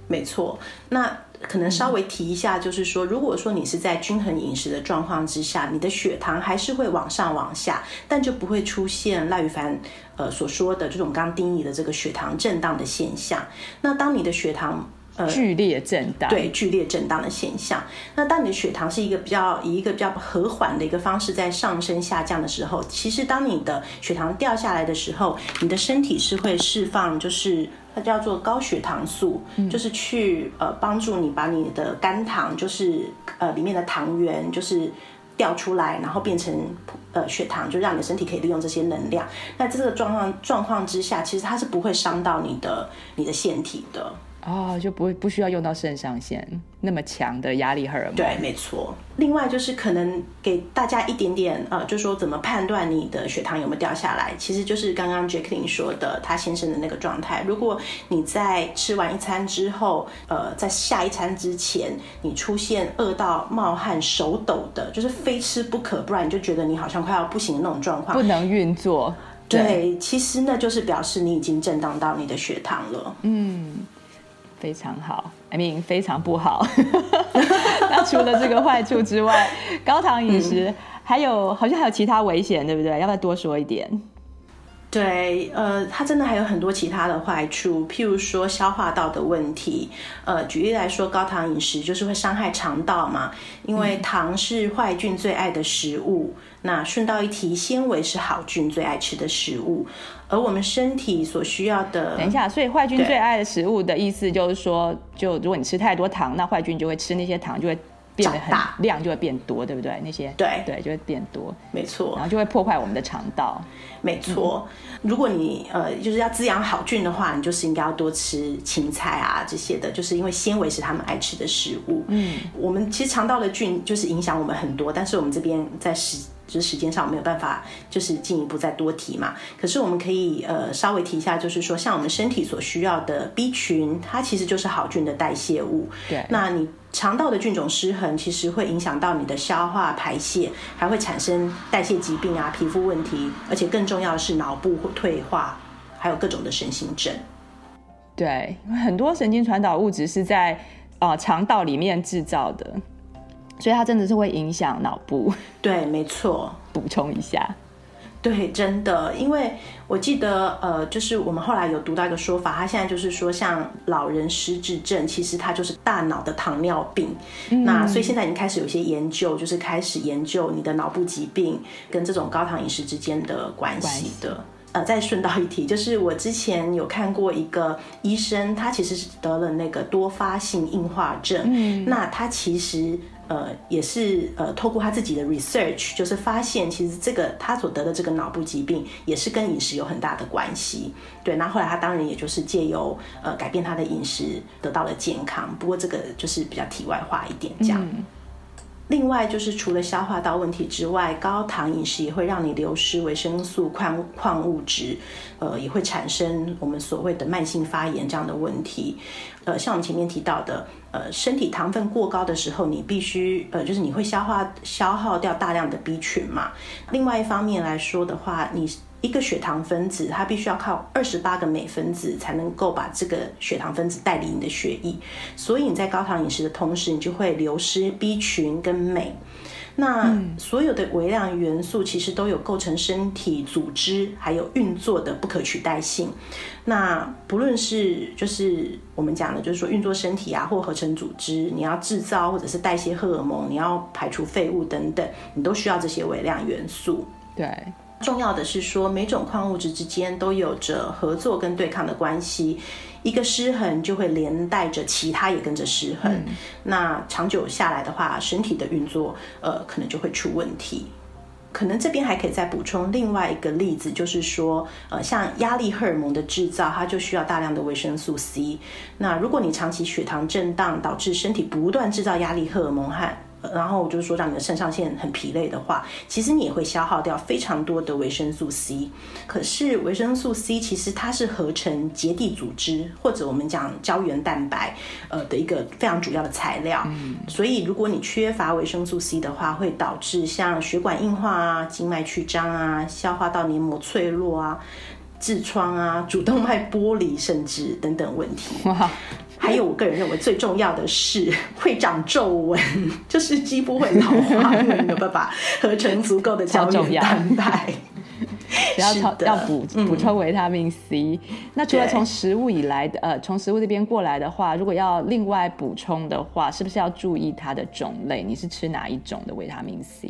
没错，那可能稍微提一下，就是说，如果说你是在均衡饮食的状况之下，你的血糖还是会往上往下，但就不会出现赖宇凡呃所说的这种刚定义的这个血糖震荡的现象。那当你的血糖呃剧烈震荡，对剧烈震荡的现象，那当你的血糖是一个比较以一个比较和缓的一个方式在上升下降的时候，其实当你的血糖掉下来的时候，你的身体是会释放就是。它叫做高血糖素，嗯、就是去呃帮助你把你的肝糖，就是呃里面的糖原，就是调出来，然后变成呃血糖，就让你的身体可以利用这些能量。那这个状况状况之下，其实它是不会伤到你的你的腺体的。哦，就不会不需要用到肾上腺那么强的压力荷尔蒙。对，没错。另外就是可能给大家一点点呃，就是说怎么判断你的血糖有没有掉下来，其实就是刚刚 Jacqueline 说的他先生的那个状态。如果你在吃完一餐之后，呃，在下一餐之前，你出现饿到冒汗、手抖的，就是非吃不可，不然你就觉得你好像快要不行的那种状况，不能运作。对，对，其实那就是表示你已经震荡到你的血糖了。嗯。非常好，I mean 非常不好。*laughs* 那除了这个坏处之外，高糖饮食还有、嗯、好像还有其他危险，对不对？要不要多说一点？对，呃，它真的还有很多其他的坏处，譬如说消化道的问题。呃，举例来说，高糖饮食就是会伤害肠道嘛，因为糖是坏菌最爱的食物。嗯、那顺道一提，纤维是好菌最爱吃的食物。而我们身体所需要的，等一下，所以坏菌最爱的食物的意思就是说，就如果你吃太多糖，那坏菌就会吃那些糖，就会变得很大，量就会变多，对不对？那些对对就会变多，没错，然后就会破坏我们的肠道，没错。嗯、如果你呃就是要滋养好菌的话，你就是应该要多吃青菜啊这些的，就是因为纤维是他们爱吃的食物。嗯，我们其实肠道的菌就是影响我们很多，但是我们这边在食。就是时间上没有办法，就是进一步再多提嘛。可是我们可以呃稍微提一下，就是说像我们身体所需要的 B 群，它其实就是好菌的代谢物。对，那你肠道的菌种失衡，其实会影响到你的消化排泄，还会产生代谢疾病啊、皮肤问题，而且更重要的是脑部会退化，还有各种的身心症。对，因为很多神经传导物质是在啊、呃、肠道里面制造的。所以它真的是会影响脑部，*laughs* 对，没错。补充一下，对，真的，因为我记得，呃，就是我们后来有读到一个说法，他现在就是说，像老人失智症，其实它就是大脑的糖尿病。嗯、那所以现在已经开始有一些研究，就是开始研究你的脑部疾病跟这种高糖饮食之间的关系的。呃，再顺道一提，就是我之前有看过一个医生，他其实是得了那个多发性硬化症。嗯，那他其实。呃，也是呃，透过他自己的 research，就是发现其实这个他所得的这个脑部疾病，也是跟饮食有很大的关系。对，那后来他当然也就是借由呃改变他的饮食，得到了健康。不过这个就是比较题外话一点这样。另外就是除了消化道问题之外，高糖饮食也会让你流失维生素、矿矿物质，呃，也会产生我们所谓的慢性发炎这样的问题。呃，像我们前面提到的，呃，身体糖分过高的时候，你必须呃，就是你会消化消耗掉大量的 B 群嘛。另外一方面来说的话，你。一个血糖分子，它必须要靠二十八个镁分子才能够把这个血糖分子带离你的血液，所以你在高糖饮食的同时，你就会流失 B 群跟镁。那所有的微量元素其实都有构成身体组织还有运作的不可取代性。那不论是就是我们讲的，就是说运作身体啊，或合成组织，你要制造或者是代谢荷尔蒙，你要排除废物等等，你都需要这些微量元素。对。重要的是说，每种矿物质之间都有着合作跟对抗的关系，一个失衡就会连带着其他也跟着失衡。嗯、那长久下来的话，身体的运作呃可能就会出问题。可能这边还可以再补充另外一个例子，就是说呃像压力荷尔蒙的制造，它就需要大量的维生素 C。那如果你长期血糖震荡，导致身体不断制造压力荷尔蒙和然后就是说，让你的肾上腺很疲累的话，其实你也会消耗掉非常多的维生素 C。可是维生素 C 其实它是合成结缔组织或者我们讲胶原蛋白呃的一个非常主要的材料。嗯。所以如果你缺乏维生素 C 的话，会导致像血管硬化啊、静脉曲张啊、消化道黏膜脆弱啊、痔疮啊、主动脉剥离甚至等等问题。哇。还有我个人认为最重要的是 *laughs* 会长皱纹，*laughs* 就是肌肤会老化，因为没有办法合成足够的胶原蛋白。要 *laughs* 要补补充维他命 C。嗯、那除了从食物以来的，呃，从食物这边过来的话，如果要另外补充的话，是不是要注意它的种类？你是吃哪一种的维他命 C？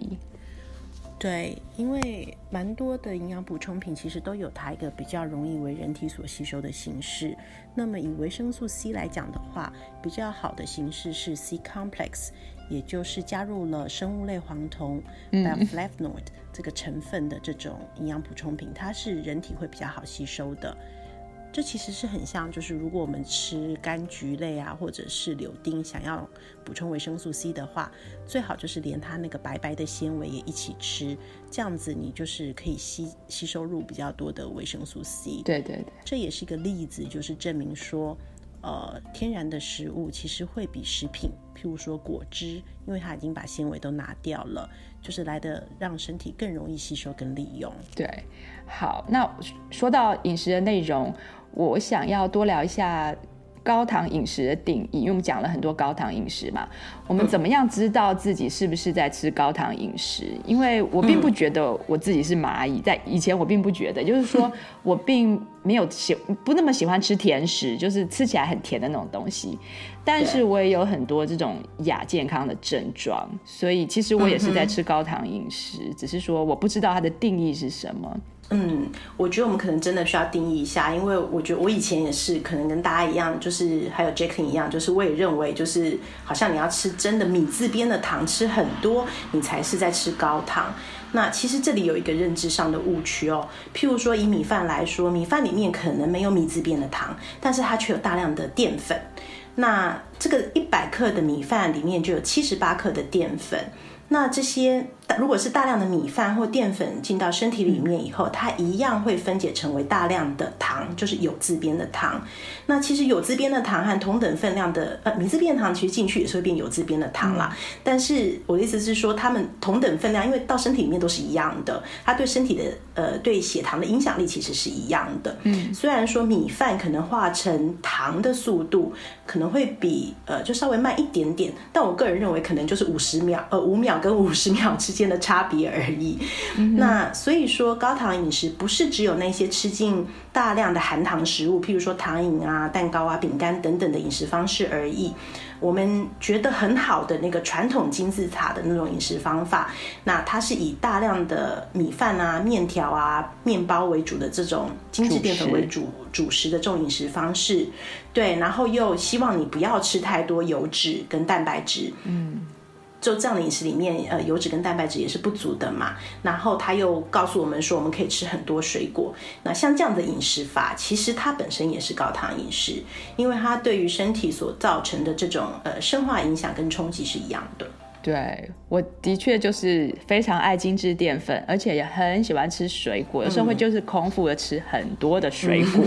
对，因为蛮多的营养补充品其实都有它一个比较容易为人体所吸收的形式。那么以维生素 C 来讲的话，比较好的形式是 C complex，也就是加入了生物类黄酮 bioflavonoid 这个成分的这种营养补充品，它是人体会比较好吸收的。这其实是很像，就是如果我们吃柑橘类啊，或者是柳丁，想要补充维生素 C 的话，最好就是连它那个白白的纤维也一起吃，这样子你就是可以吸吸收入比较多的维生素 C。对对对，这也是一个例子，就是证明说，呃，天然的食物其实会比食品，譬如说果汁，因为它已经把纤维都拿掉了，就是来的让身体更容易吸收跟利用。对，好，那说到饮食的内容。我想要多聊一下高糖饮食的定义，因为我们讲了很多高糖饮食嘛。我们怎么样知道自己是不是在吃高糖饮食？因为我并不觉得我自己是蚂蚁，在以前我并不觉得，就是说 *laughs* 我并没有喜不那么喜欢吃甜食，就是吃起来很甜的那种东西。但是我也有很多这种亚健康的症状，所以其实我也是在吃高糖饮食，只是说我不知道它的定义是什么。嗯，我觉得我们可能真的需要定义一下，因为我觉得我以前也是，可能跟大家一样，就是还有 Jackson 一样，就是我也认为，就是好像你要吃真的米字边的糖，吃很多，你才是在吃高糖。那其实这里有一个认知上的误区哦，譬如说以米饭来说，米饭里面可能没有米字边的糖，但是它却有大量的淀粉。那这个一百克的米饭里面就有七十八克的淀粉。那这些如果是大量的米饭或淀粉进到身体里面以后，它一样会分解成为大量的糖，就是有字边的糖。那其实有字边的糖和同等分量的呃米字边糖，其实进去也是会变有字边的糖啦。嗯、但是我的意思是说，它们同等分量，因为到身体里面都是一样的，它对身体的呃对血糖的影响力其实是一样的。嗯，虽然说米饭可能化成糖的速度可能会比呃就稍微慢一点点，但我个人认为可能就是五十秒呃五秒。跟五十秒之间的差别而已。嗯、那所以说，高糖饮食不是只有那些吃进大量的含糖食物，譬如说糖饮啊、蛋糕啊、饼干等等的饮食方式而已。我们觉得很好的那个传统金字塔的那种饮食方法，那它是以大量的米饭啊、面条啊、面包为主的这种精致淀粉为主主食，主食的这种饮食方式。对，然后又希望你不要吃太多油脂跟蛋白质。嗯。就这样的饮食里面，呃，油脂跟蛋白质也是不足的嘛。然后他又告诉我们说，我们可以吃很多水果。那像这样的饮食法，其实它本身也是高糖饮食，因为它对于身体所造成的这种呃生化影响跟冲击是一样的。对，我的确就是非常爱精致淀粉，而且也很喜欢吃水果，有时候会就是空腹的吃很多的水果，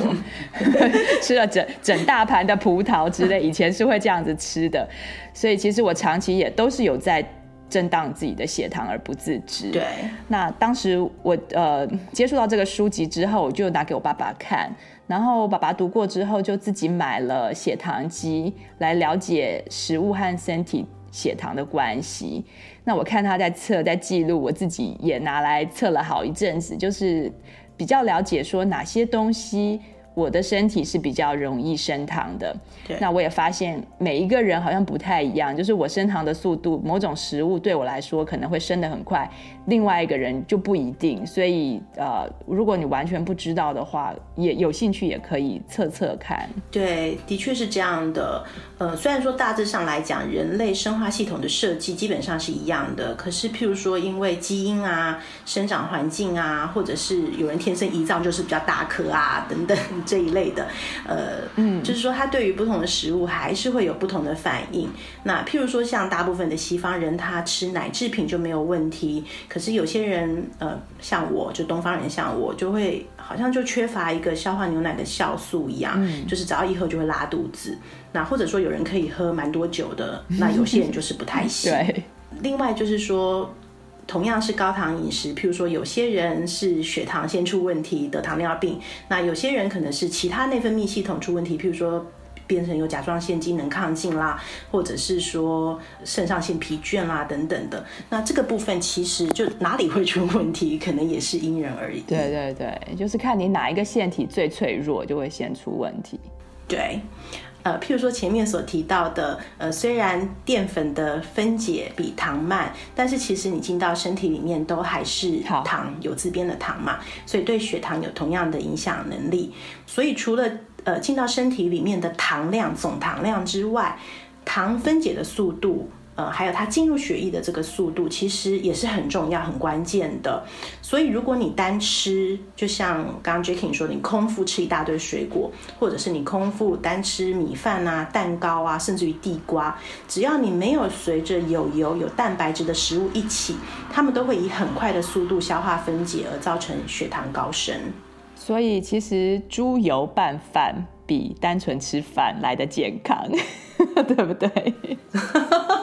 嗯、*laughs* 吃了整整大盘的葡萄之类，以前是会这样子吃的，所以其实我长期也都是有在震荡自己的血糖而不自知。对，那当时我呃接触到这个书籍之后，我就拿给我爸爸看，然后爸爸读过之后就自己买了血糖机来了解食物和身体。血糖的关系，那我看他在测，在记录，我自己也拿来测了好一阵子，就是比较了解说哪些东西。我的身体是比较容易升糖的，对那我也发现每一个人好像不太一样，就是我升糖的速度，某种食物对我来说可能会升得很快，另外一个人就不一定。所以呃，如果你完全不知道的话，也有兴趣也可以测测看。对，的确是这样的。呃，虽然说大致上来讲，人类生化系统的设计基本上是一样的，可是譬如说因为基因啊、生长环境啊，或者是有人天生胰脏就是比较大颗啊等等。这一类的，呃，嗯，就是说，他对于不同的食物还是会有不同的反应。那譬如说，像大部分的西方人，他吃奶制品就没有问题。可是有些人，呃，像我就东方人，像我就会好像就缺乏一个消化牛奶的酵素一样，嗯，就是只要一喝就会拉肚子。那或者说有人可以喝蛮多酒的，那有些人就是不太行。对，另外就是说。同样是高糖饮食，譬如说有些人是血糖先出问题得糖尿病，那有些人可能是其他内分泌系统出问题，譬如说变成有甲状腺机能亢进啦，或者是说肾上腺疲倦啦等等的。那这个部分其实就哪里会出问题，*laughs* 可能也是因人而异。对对对，就是看你哪一个腺体最脆弱，就会先出问题。对。呃，譬如说前面所提到的，呃，虽然淀粉的分解比糖慢，但是其实你进到身体里面都还是糖，有自边的糖嘛，所以对血糖有同样的影响能力。所以除了呃进到身体里面的糖量，总糖量之外，糖分解的速度。呃，还有它进入血液的这个速度，其实也是很重要、很关键的。所以，如果你单吃，就像刚刚 Jackie 说，你空腹吃一大堆水果，或者是你空腹单吃米饭啊、蛋糕啊，甚至于地瓜，只要你没有随着有油、有蛋白质的食物一起，它们都会以很快的速度消化分解，而造成血糖高升。所以，其实猪油拌饭比单纯吃饭来的健康，*laughs* 对不对？*laughs*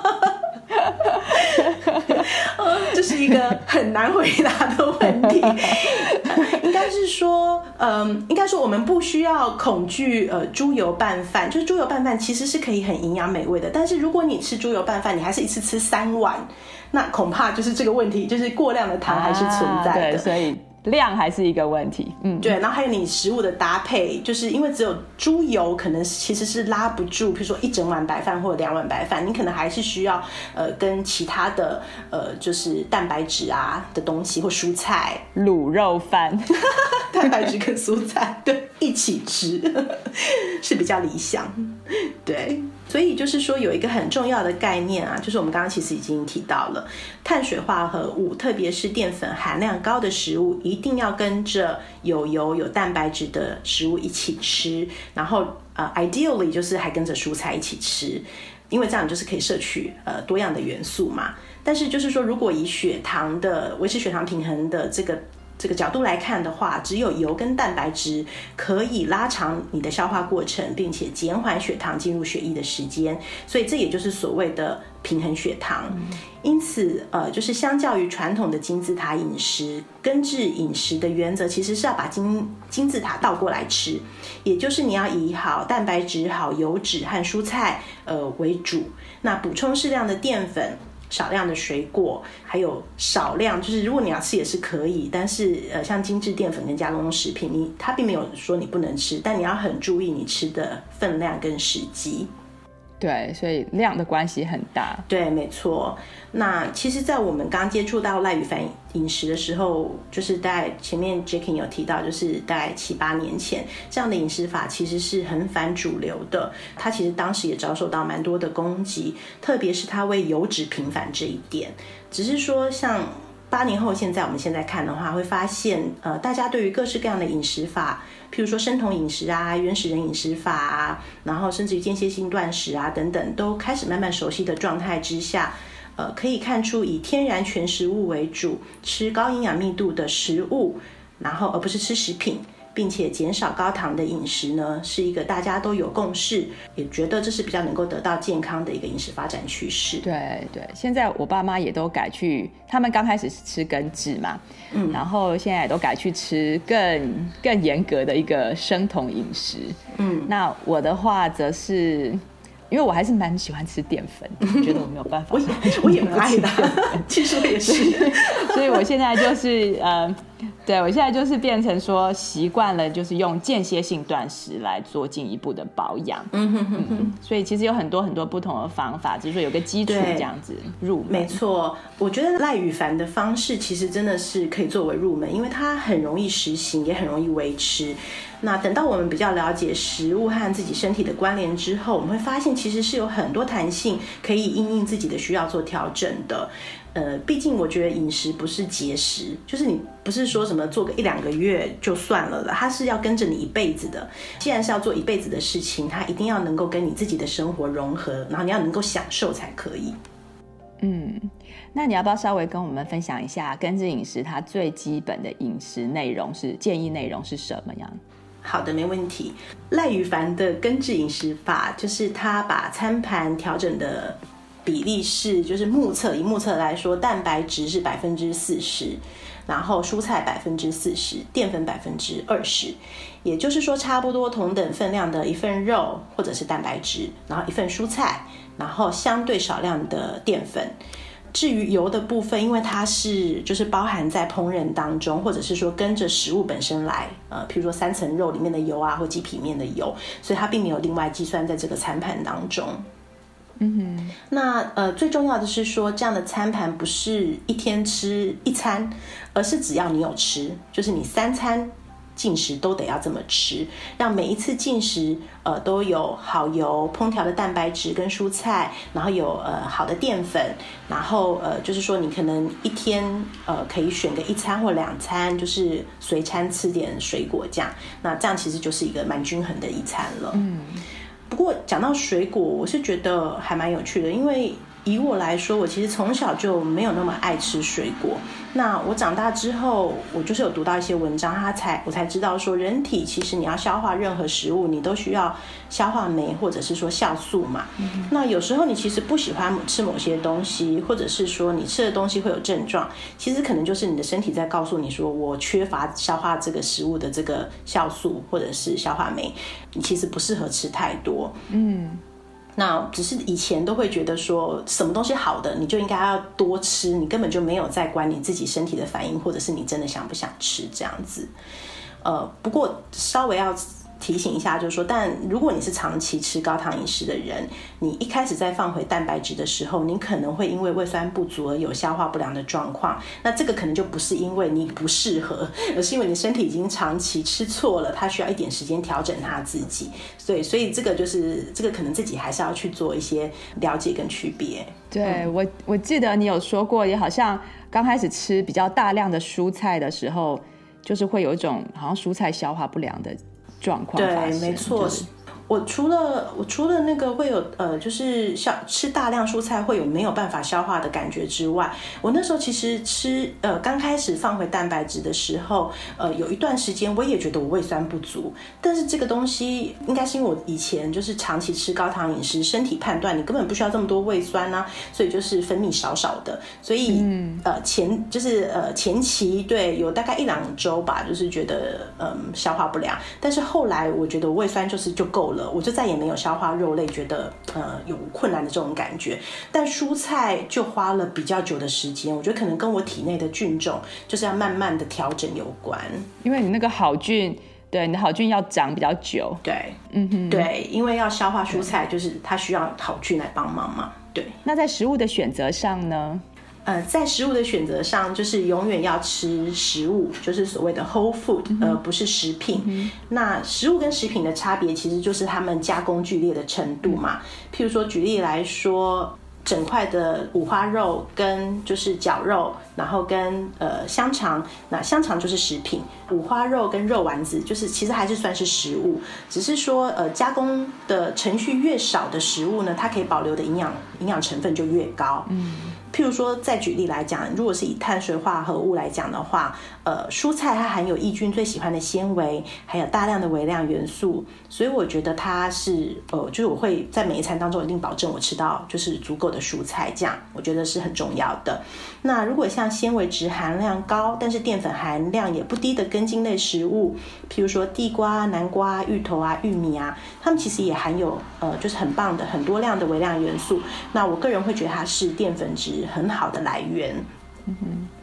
这是一个很难回答的问题。*laughs* 应该是说，嗯，应该说我们不需要恐惧呃猪油拌饭，就是猪油拌饭其实是可以很营养美味的。但是如果你吃猪油拌饭，你还是一次吃三碗，那恐怕就是这个问题，就是过量的糖还是存在的。啊，对，所以。量还是一个问题，嗯，对，然后还有你食物的搭配，就是因为只有猪油可能其实是拉不住，比如说一整碗白饭或者两碗白饭，你可能还是需要呃跟其他的呃就是蛋白质啊的东西或蔬菜。卤肉饭，*laughs* 蛋白质跟蔬菜对一起吃。*laughs* 是比较理想，对。所以就是说，有一个很重要的概念啊，就是我们刚刚其实已经提到了，碳水化合物，特别是淀粉含量高的食物，一定要跟着有油、有蛋白质的食物一起吃，然后呃，ideally 就是还跟着蔬菜一起吃，因为这样就是可以摄取呃多样的元素嘛。但是就是说，如果以血糖的维持血糖平衡的这个。这个角度来看的话，只有油跟蛋白质可以拉长你的消化过程，并且减缓血糖进入血液的时间，所以这也就是所谓的平衡血糖。因此，呃，就是相较于传统的金字塔饮食，根治饮食的原则其实是要把金金字塔倒过来吃，也就是你要以好蛋白质、好油脂和蔬菜呃为主，那补充适量的淀粉。少量的水果，还有少量，就是如果你要吃也是可以，但是呃，像精致淀粉跟加工食品，你它并没有说你不能吃，但你要很注意你吃的分量跟时机。对，所以量的关系很大。对，没错。那其实，在我们刚接触到赖宇凡饮食的时候，就是在前面 Jackie 有提到，就是大概七八年前，这样的饮食法其实是很反主流的。他其实当时也遭受到蛮多的攻击，特别是他为油脂平反这一点。只是说，像八年后现在，我们现在看的话，会发现，呃，大家对于各式各样的饮食法，譬如说生酮饮食啊、原始人饮食法啊，然后甚至于间歇性断食啊等等，都开始慢慢熟悉的状态之下。呃，可以看出以天然全食物为主，吃高营养密度的食物，然后而不是吃食品，并且减少高糖的饮食呢，是一个大家都有共识，也觉得这是比较能够得到健康的一个饮食发展趋势。对对，现在我爸妈也都改去，他们刚开始是吃根治嘛，嗯，然后现在也都改去吃更更严格的一个生酮饮食。嗯，那我的话则是。因为我还是蛮喜欢吃淀粉，*laughs* 觉得我没有办法。我也我也蛮爱的，其实我也是。所以我现在就是呃，*laughs* 对我现在就是变成说习惯了，就是用间歇性断食来做进一步的保养。嗯哼哼哼。所以其实有很多很多不同的方法，只是说有个基础这样子入门。没错，我觉得赖宇凡的方式其实真的是可以作为入门，因为它很容易实行，也很容易维持。那等到我们比较了解食物和自己身体的关联之后，我们会发现其实是有很多弹性可以因应自己的需要做调整的。呃，毕竟我觉得饮食不是节食，就是你不是说什么做个一两个月就算了了，它是要跟着你一辈子的。既然是要做一辈子的事情，它一定要能够跟你自己的生活融合，然后你要能够享受才可以。嗯，那你要不要稍微跟我们分享一下根治饮食它最基本的饮食内容是建议内容是什么样？好的，没问题。赖宇凡的根治饮食法，就是他把餐盘调整的比例是，就是目测以目测来说，蛋白质是百分之四十，然后蔬菜百分之四十，淀粉百分之二十，也就是说，差不多同等分量的一份肉或者是蛋白质，然后一份蔬菜，然后相对少量的淀粉。至于油的部分，因为它是就是包含在烹饪当中，或者是说跟着食物本身来，呃，譬如说三层肉里面的油啊，或鸡皮面的油，所以它并没有另外计算在这个餐盘当中。嗯哼，那呃最重要的是说，这样的餐盘不是一天吃一餐，而是只要你有吃，就是你三餐。进食都得要这么吃，让每一次进食，呃，都有好油烹调的蛋白质跟蔬菜，然后有呃好的淀粉，然后呃就是说你可能一天呃可以选个一餐或两餐，就是随餐吃点水果这样，那这样其实就是一个蛮均衡的一餐了。嗯，不过讲到水果，我是觉得还蛮有趣的，因为。以我来说，我其实从小就没有那么爱吃水果。那我长大之后，我就是有读到一些文章，他才我才知道说，人体其实你要消化任何食物，你都需要消化酶或者是说酵素嘛。嗯。那有时候你其实不喜欢吃某些东西，或者是说你吃的东西会有症状，其实可能就是你的身体在告诉你说，我缺乏消化这个食物的这个酵素或者是消化酶，你其实不适合吃太多。嗯。那只是以前都会觉得说，什么东西好的你就应该要多吃，你根本就没有在管你自己身体的反应，或者是你真的想不想吃这样子。呃，不过稍微要。提醒一下，就是说，但如果你是长期吃高糖饮食的人，你一开始在放回蛋白质的时候，你可能会因为胃酸不足而有消化不良的状况。那这个可能就不是因为你不适合，而是因为你身体已经长期吃错了，它需要一点时间调整它自己。所以，所以这个就是这个可能自己还是要去做一些了解跟区别。对，我，我记得你有说过，也好像刚开始吃比较大量的蔬菜的时候，就是会有一种好像蔬菜消化不良的。状况对，没错。我除了我除了那个会有呃，就是消吃大量蔬菜会有没有办法消化的感觉之外，我那时候其实吃呃刚开始放回蛋白质的时候，呃有一段时间我也觉得我胃酸不足，但是这个东西应该是因为我以前就是长期吃高糖饮食，身体判断你根本不需要这么多胃酸啊，所以就是分泌少少的，所以、嗯、呃前就是呃前期对有大概一两周吧，就是觉得嗯、消化不良，但是后来我觉得胃酸就是就够了。我就再也没有消化肉类觉得呃有困难的这种感觉，但蔬菜就花了比较久的时间，我觉得可能跟我体内的菌种就是要慢慢的调整有关，因为你那个好菌，对，你的好菌要长比较久，对，嗯哼，对，因为要消化蔬菜，就是它需要好菌来帮忙嘛，对。那在食物的选择上呢？呃，在食物的选择上，就是永远要吃食物，就是所谓的 whole food，而不是食品。嗯、那食物跟食品的差别，其实就是它们加工剧烈的程度嘛。譬如说，举例来说，整块的五花肉跟就是绞肉，然后跟呃香肠，那香肠就是食品，五花肉跟肉丸子就是其实还是算是食物，只是说呃加工的程序越少的食物呢，它可以保留的营养营养成分就越高。嗯。譬如说，再举例来讲，如果是以碳水化合物来讲的话，呃，蔬菜它含有益菌最喜欢的纤维，还有大量的微量元素，所以我觉得它是，呃，就是我会在每一餐当中一定保证我吃到就是足够的蔬菜，这样我觉得是很重要的。那如果像纤维质含量高，但是淀粉含量也不低的根茎类食物，譬如说地瓜、南瓜、芋头啊、玉米啊，它们其实也含有，呃，就是很棒的很多量的微量元素。那我个人会觉得它是淀粉质很好的来源。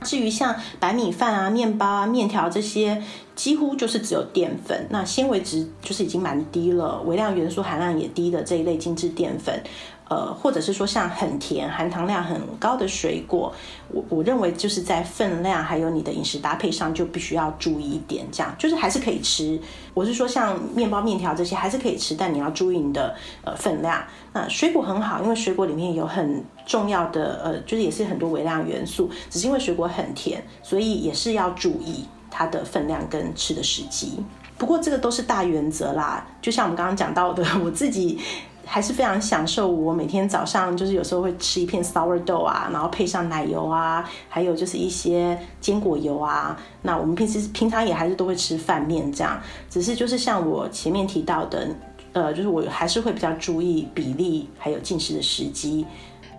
至于像白米饭啊、面包啊、面条这些，几乎就是只有淀粉。那纤维值就是已经蛮低了，微量元素含量也低的这一类精致淀粉。呃，或者是说像很甜、含糖量很高的水果，我我认为就是在分量还有你的饮食搭配上就必须要注意一点，这样就是还是可以吃。我是说像面包、面条这些还是可以吃，但你要注意你的呃分量。那水果很好，因为水果里面有很重要的呃，就是也是很多微量元素，只是因为水果很甜，所以也是要注意它的分量跟吃的时机。不过这个都是大原则啦，就像我们刚刚讲到的，*laughs* 我自己。还是非常享受，我每天早上就是有时候会吃一片 sourdough 啊，然后配上奶油啊，还有就是一些坚果油啊。那我们平时平常也还是都会吃饭面这样，只是就是像我前面提到的，呃，就是我还是会比较注意比例，还有进食的时机。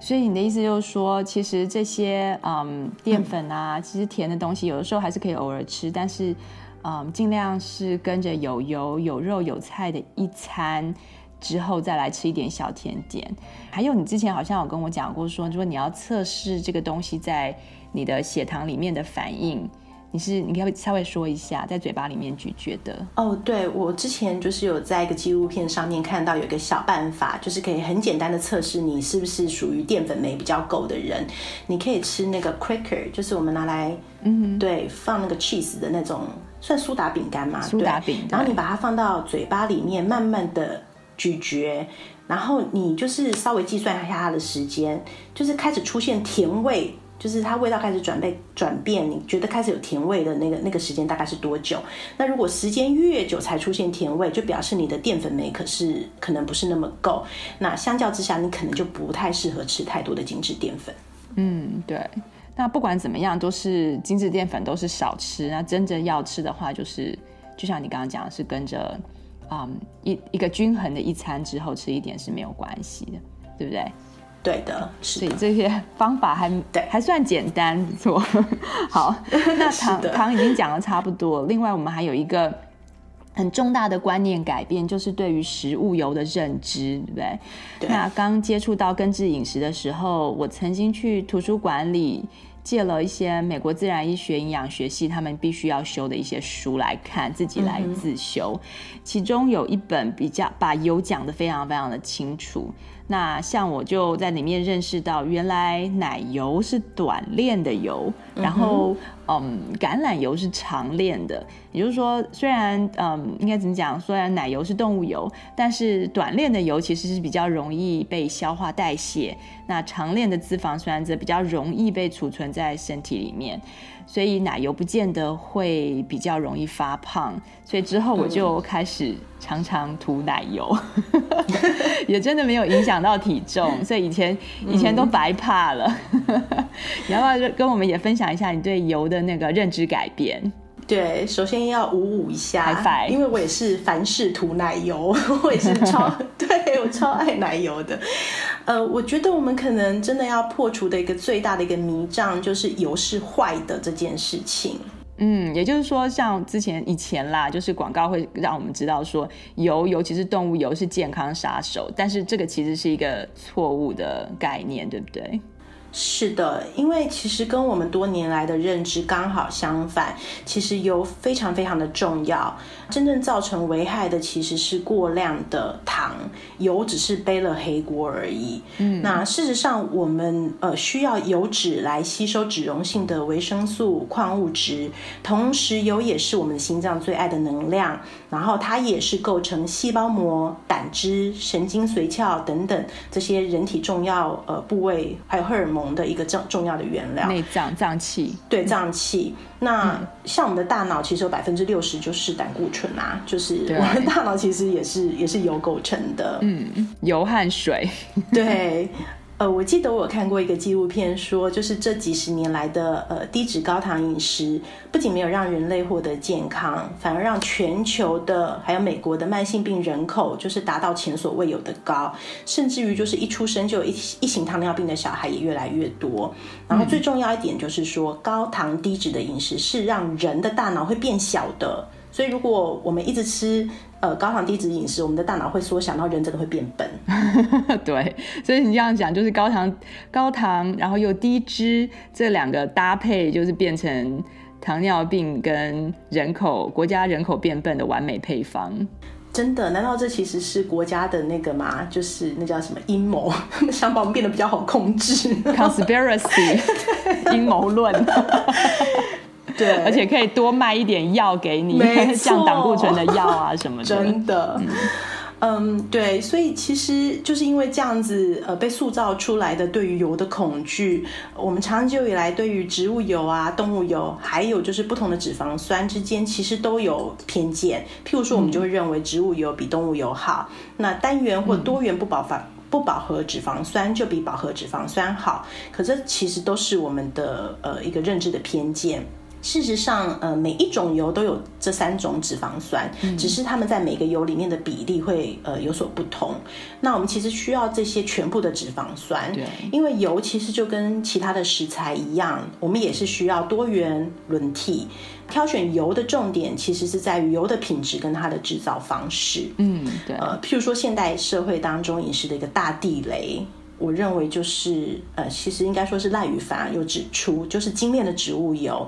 所以你的意思就是说，其实这些嗯淀粉啊，其实甜的东西有的时候还是可以偶尔吃，但是嗯尽量是跟着有油、有肉、有菜的一餐之后再来吃一点小甜点。还有你之前好像有跟我讲过说，说如果你要测试这个东西在你的血糖里面的反应。你是你可以稍微说一下，在嘴巴里面咀嚼的哦。对，我之前就是有在一个纪录片上面看到有一个小办法，就是可以很简单的测试你是不是属于淀粉酶比较够的人。你可以吃那个 cracker，就是我们拿来嗯对放那个 cheese 的那种，算苏打饼干嘛？苏打饼。然后你把它放到嘴巴里面，慢慢的咀嚼，然后你就是稍微计算一下它的时间，就是开始出现甜味。就是它味道开始转变转变，你觉得开始有甜味的那个那个时间大概是多久？那如果时间越久才出现甜味，就表示你的淀粉酶可是可能不是那么够。那相较之下，你可能就不太适合吃太多的精致淀粉。嗯，对。那不管怎么样，都是精致淀粉都是少吃。那真正要吃的话，就是就像你刚刚讲的，是跟着嗯一一个均衡的一餐之后吃一点是没有关系的，对不对？对的，所以这些方法还对还算简单，不错。*laughs* 好，*laughs* 那糖糖已经讲的差不多。另外，我们还有一个很重大的观念改变，就是对于食物油的认知，对不对？对。那刚接触到根治饮食的时候，我曾经去图书馆里借了一些美国自然医学营养学系他们必须要修的一些书来看，自己来自修。嗯、其中有一本比较把油讲得非常非常的清楚。那像我就在里面认识到，原来奶油是短链的油，然后嗯，橄榄油是长链的。也就是说，虽然嗯，应该怎么讲？虽然奶油是动物油，但是短链的油其实是比较容易被消化代谢。那长链的脂肪酸则比较容易被储存在身体里面。所以奶油不见得会比较容易发胖，所以之后我就开始常常涂奶油，*laughs* 也真的没有影响到体重，所以以前以前都白怕了。你要不要跟我们也分享一下你对油的那个认知改变？对，首先要五五一下，因为我也是凡事涂奶油，*laughs* 我也是超 *laughs* 对我超爱奶油的。呃，我觉得我们可能真的要破除的一个最大的一个迷障，就是油是坏的这件事情。嗯，也就是说，像之前以前啦，就是广告会让我们知道说油，尤其是动物油是健康杀手，但是这个其实是一个错误的概念，对不对？是的，因为其实跟我们多年来的认知刚好相反。其实油非常非常的重要，真正造成危害的其实是过量的糖，油只是背了黑锅而已。嗯，那事实上我们呃需要油脂来吸收脂溶性的维生素、矿物质，同时油也是我们心脏最爱的能量，然后它也是构成细胞膜、胆汁、神经髓鞘等等这些人体重要呃部位，还有荷尔蒙。的一个重重要的原料，内脏脏器，对脏器。那像我们的大脑，其实有百分之六十就是胆固醇啊，就是我们的大脑其实也是也是油构成的，嗯，油和水，对。呃，我记得我看过一个纪录片，说就是这几十年来的呃低脂高糖饮食，不仅没有让人类获得健康，反而让全球的还有美国的慢性病人口就是达到前所未有的高，甚至于就是一出生就有一一型糖尿病的小孩也越来越多。然后最重要一点就是说，高糖低脂的饮食是让人的大脑会变小的，所以如果我们一直吃。呃，高糖低脂饮食，我们的大脑会缩小，然后人真的会变笨。*laughs* 对，所以你这样讲，就是高糖、高糖，然后又低脂这两个搭配，就是变成糖尿病跟人口国家人口变笨的完美配方。真的？难道这其实是国家的那个吗？就是那叫什么阴谋，*laughs* 想把我们变得比较好控制？Conspiracy，*laughs* 阴谋论。对，而且可以多卖一点药给你，降胆固醇的药啊什么的。真的，嗯，对，所以其实就是因为这样子，呃，被塑造出来的对于油的恐惧，我们长久以来对于植物油啊、动物油，还有就是不同的脂肪酸之间，其实都有偏见。譬如说，我们就会认为植物油比动物油好，那单元或多元不饱和、嗯、不饱和脂肪酸就比饱和脂肪酸好。可这其实都是我们的呃一个认知的偏见。事实上，呃，每一种油都有这三种脂肪酸，嗯、只是它们在每个油里面的比例会呃有所不同。那我们其实需要这些全部的脂肪酸，对，因为油其实就跟其他的食材一样，我们也是需要多元轮替。挑选油的重点其实是在于油的品质跟它的制造方式。嗯，对。呃，譬如说现代社会当中饮食的一个大地雷。我认为就是呃，其实应该说是赖宇凡有指出，就是精炼的植物油，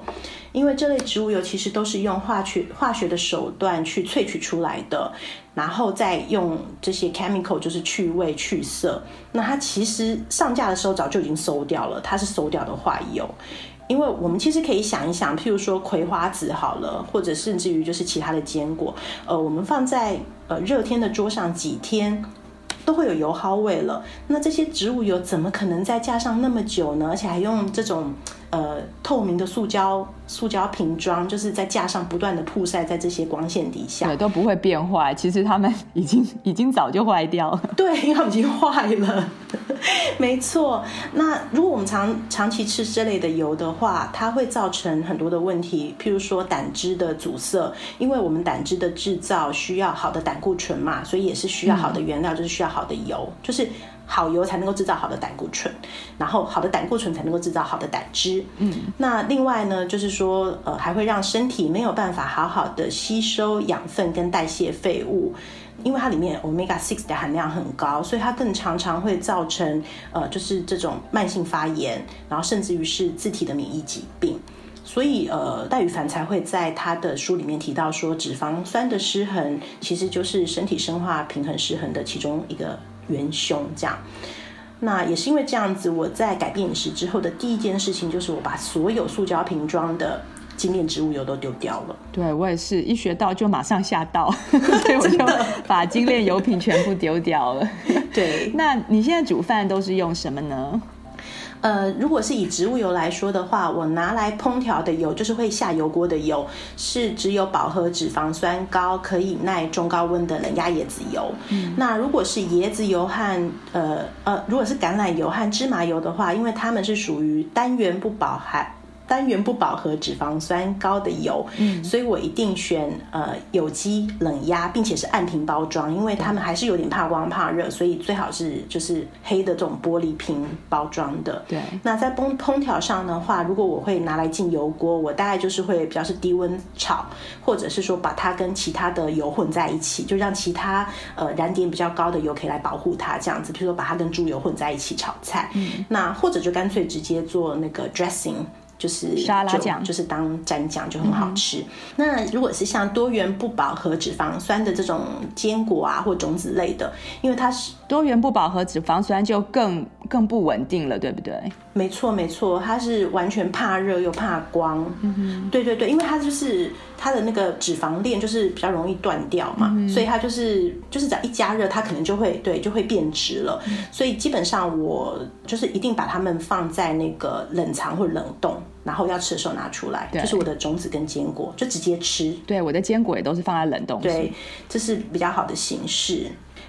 因为这类植物油其实都是用化学化学的手段去萃取出来的，然后再用这些 chemical 就是去味去色。那它其实上架的时候早就已经馊掉了，它是馊掉的坏油。因为我们其实可以想一想，譬如说葵花籽好了，或者甚至于就是其他的坚果，呃，我们放在呃热天的桌上几天。都会有油耗味了，那这些植物油怎么可能再加上那么久呢？而且还用这种呃透明的塑胶塑胶瓶装，就是在架上不断的曝晒在这些光线底下，对，都不会变坏。其实它们已经已经早就坏掉了，*laughs* 对，因为它们已经坏了。*laughs* 没错，那如果我们长长期吃这类的油的话，它会造成很多的问题，譬如说胆汁的阻塞，因为我们胆汁的制造需要好的胆固醇嘛，所以也是需要好的原料，嗯、就是需要好的油，就是好油才能够制造好的胆固醇，然后好的胆固醇才能够制造好的胆汁。嗯，那另外呢，就是说呃，还会让身体没有办法好好的吸收养分跟代谢废物。因为它里面 omega six 的含量很高，所以它更常常会造成呃，就是这种慢性发炎，然后甚至于是自体的免疫疾病。所以呃，戴宇凡才会在他的书里面提到说，脂肪酸的失衡其实就是身体生化平衡失衡的其中一个元凶。这样，那也是因为这样子，我在改变饮食之后的第一件事情就是我把所有塑胶瓶装的。精炼植物油都丢掉了，对，我也是一学到就马上下道，*laughs* 所以我就把精炼油品全部丢掉了。*laughs* 对，那你现在煮饭都是用什么呢？呃，如果是以植物油来说的话，我拿来烹调的油就是会下油锅的油，是只有饱和脂肪酸高、可以耐中高温的冷压椰子油。嗯，那如果是椰子油和呃呃，如果是橄榄油和芝麻油的话，因为它们是属于单元不饱含。单元不饱和脂肪酸高的油，嗯，所以我一定选呃有机冷压，并且是按瓶包装，因为他们还是有点怕光怕热，所以最好是就是黑的这种玻璃瓶包装的。对，那在烹烹调上的话，如果我会拿来进油锅，我大概就是会比较是低温炒，或者是说把它跟其他的油混在一起，就让其他呃燃点比较高的油可以来保护它，这样子，比如说把它跟猪油混在一起炒菜，嗯，那或者就干脆直接做那个 dressing。就是沙拉酱，就是当蘸酱就很好吃。嗯。那如果是像多元不饱和脂肪酸的这种坚果啊，或种子类的，因为它是多元不饱和脂肪酸，就更更不稳定了，对不对？没错，没错，它是完全怕热又怕光。嗯哼，对对对，因为它就是它的那个脂肪链就是比较容易断掉嘛，嗯、所以它就是就是只要一加热，它可能就会对就会变质了。嗯。所以基本上我就是一定把它们放在那个冷藏或冷冻。然后要吃的时候拿出来，这、就是我的种子跟坚果，就直接吃。对，我的坚果也都是放在冷冻。对，这是比较好的形式。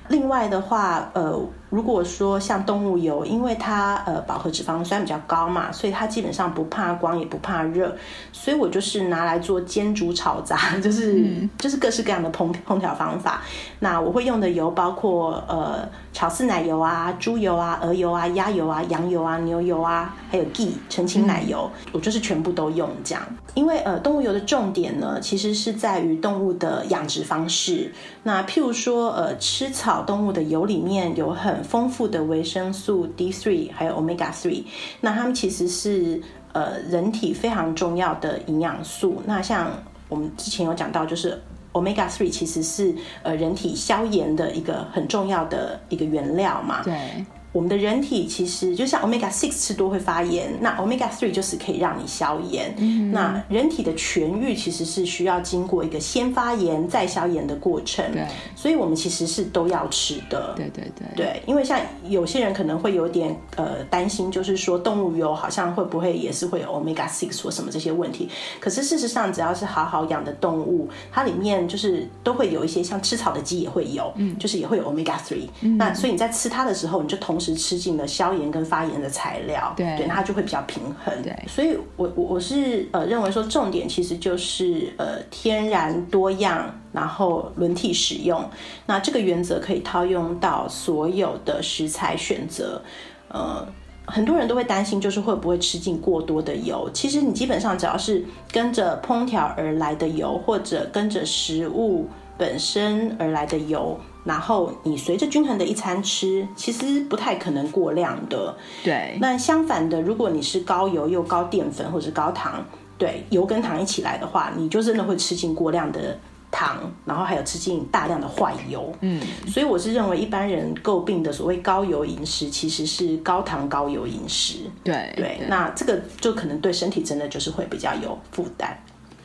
另外的话，呃，如果说像动物油，因为它呃饱和脂肪酸比较高嘛，所以它基本上不怕光也不怕热，所以我就是拿来做煎煮炒炸，*laughs* 就是、嗯、就是各式各样的烹烹调方法。那我会用的油包括呃炒丝奶油啊、猪油啊、鹅油啊、鸭油啊、羊油啊、牛油啊，还有 ghee 澄清奶油、嗯，我就是全部都用这样。因为呃动物油的重点呢，其实是在于动物的养殖方式。那譬如说呃吃草。动物的油里面有很丰富的维生素 D3，还有 Omega 3，那它们其实是呃人体非常重要的营养素。那像我们之前有讲到，就是 Omega 3其实是呃人体消炎的一个很重要的一个原料嘛。对。我们的人体其实就像 omega six 吃多会发炎，那 omega three 就是可以让你消炎。嗯。那人体的痊愈其实是需要经过一个先发炎再消炎的过程。对。所以我们其实是都要吃的。对对对。对，因为像有些人可能会有点呃担心，就是说动物油好像会不会也是会有 omega six 或什么这些问题。可是事实上，只要是好好养的动物，它里面就是都会有一些像吃草的鸡也会有，嗯，就是也会有 omega three。嗯。那所以你在吃它的时候，你就同同时吃进了消炎跟发炎的材料，对，对，那它就会比较平衡。对，所以我我我是呃认为说重点其实就是呃天然多样，然后轮替使用。那这个原则可以套用到所有的食材选择。呃，很多人都会担心就是会不会吃进过多的油。其实你基本上只要是跟着烹调而来的油，或者跟着食物本身而来的油。然后你随着均衡的一餐吃，其实不太可能过量的。对。那相反的，如果你是高油又高淀粉或者是高糖，对，油跟糖一起来的话，你就真的会吃进过量的糖，然后还有吃进大量的坏油。嗯。所以我是认为一般人诟病的所谓高油饮食，其实是高糖高油饮食。对对，对。那这个就可能对身体真的就是会比较有负担。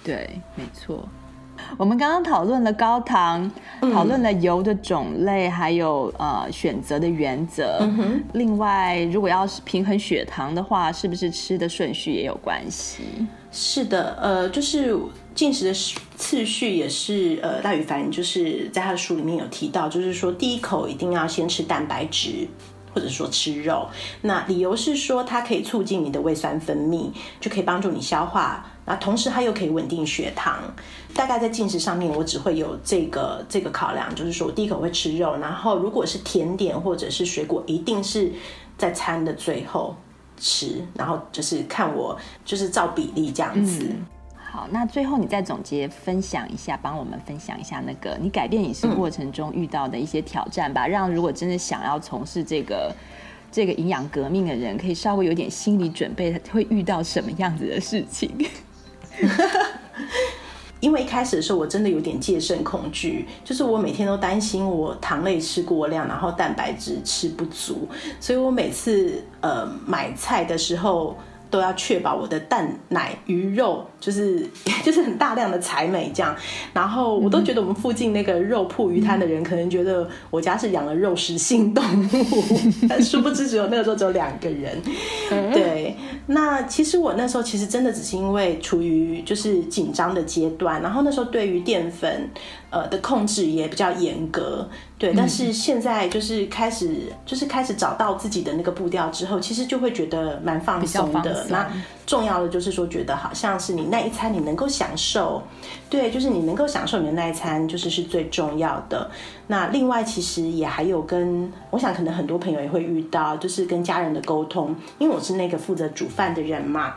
对，没错。*laughs* 我们刚刚讨论了高糖，讨论了油的种类，还有呃选择的原则。嗯。另外，如果要是平衡血糖的话，是不是吃的顺序也有关系？是的，呃，就是进食的次序也是呃，大宇凡就是在他的书里面有提到，就是说第一口一定要先吃蛋白质，或者说吃肉。那理由是说它可以促进你的胃酸分泌，就可以帮助你消化。那同时它又可以稳定血糖。大概在进食上面，我只会有这个这个考量，就是说我第一口会吃肉，然后如果是甜点或者是水果，一定是在餐的最后吃，然后就是看我就是照比例这样子。嗯、好，那最后你再总结分享一下，帮我们分享一下那个你改变饮食过程中遇到的一些挑战吧，嗯、让如果真的想要从事这个这个营养革命的人，可以稍微有点心理准备，会遇到什么样子的事情。*laughs* 因为一开始的时候，我真的有点戒慎恐惧，就是我每天都担心我糖类吃过量，然后蛋白质吃不足，所以我每次呃买菜的时候。都要确保我的蛋奶鱼肉 *laughs* 就是就是很大量的采美这样，然后我都觉得我们附近那个肉铺鱼摊的人可能觉得我家是养了肉食性动物，*laughs* 但殊不知只有那个时候只有两个人。对，那其实我那时候其实真的只是因为处于就是紧张的阶段，然后那时候对于淀粉呃的控制也比较严格。对，但是现在就是开始，嗯、就是开始找到自己的那个步调之后，其实就会觉得蛮放松的。那重要的就是说，觉得好像是你那一餐你能够享受，对，就是你能够享受你的那一餐，就是是最重要的。那另外，其实也还有跟我想，可能很多朋友也会遇到，就是跟家人的沟通，因为我是那个负责煮饭的人嘛。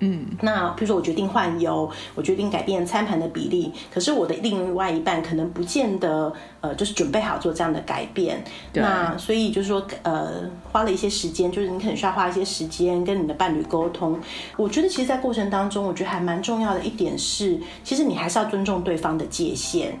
嗯，那比如说我决定换油，我决定改变餐盘的比例，可是我的另外一半可能不见得呃，就是准备好做这样的改变。那所以就是说呃，花了一些时间，就是你可能需要花一些时间跟你的伴侣沟通。我觉得其实，在过程当中，我觉得还蛮重要的一点是，其实你还是要尊重对方的界限。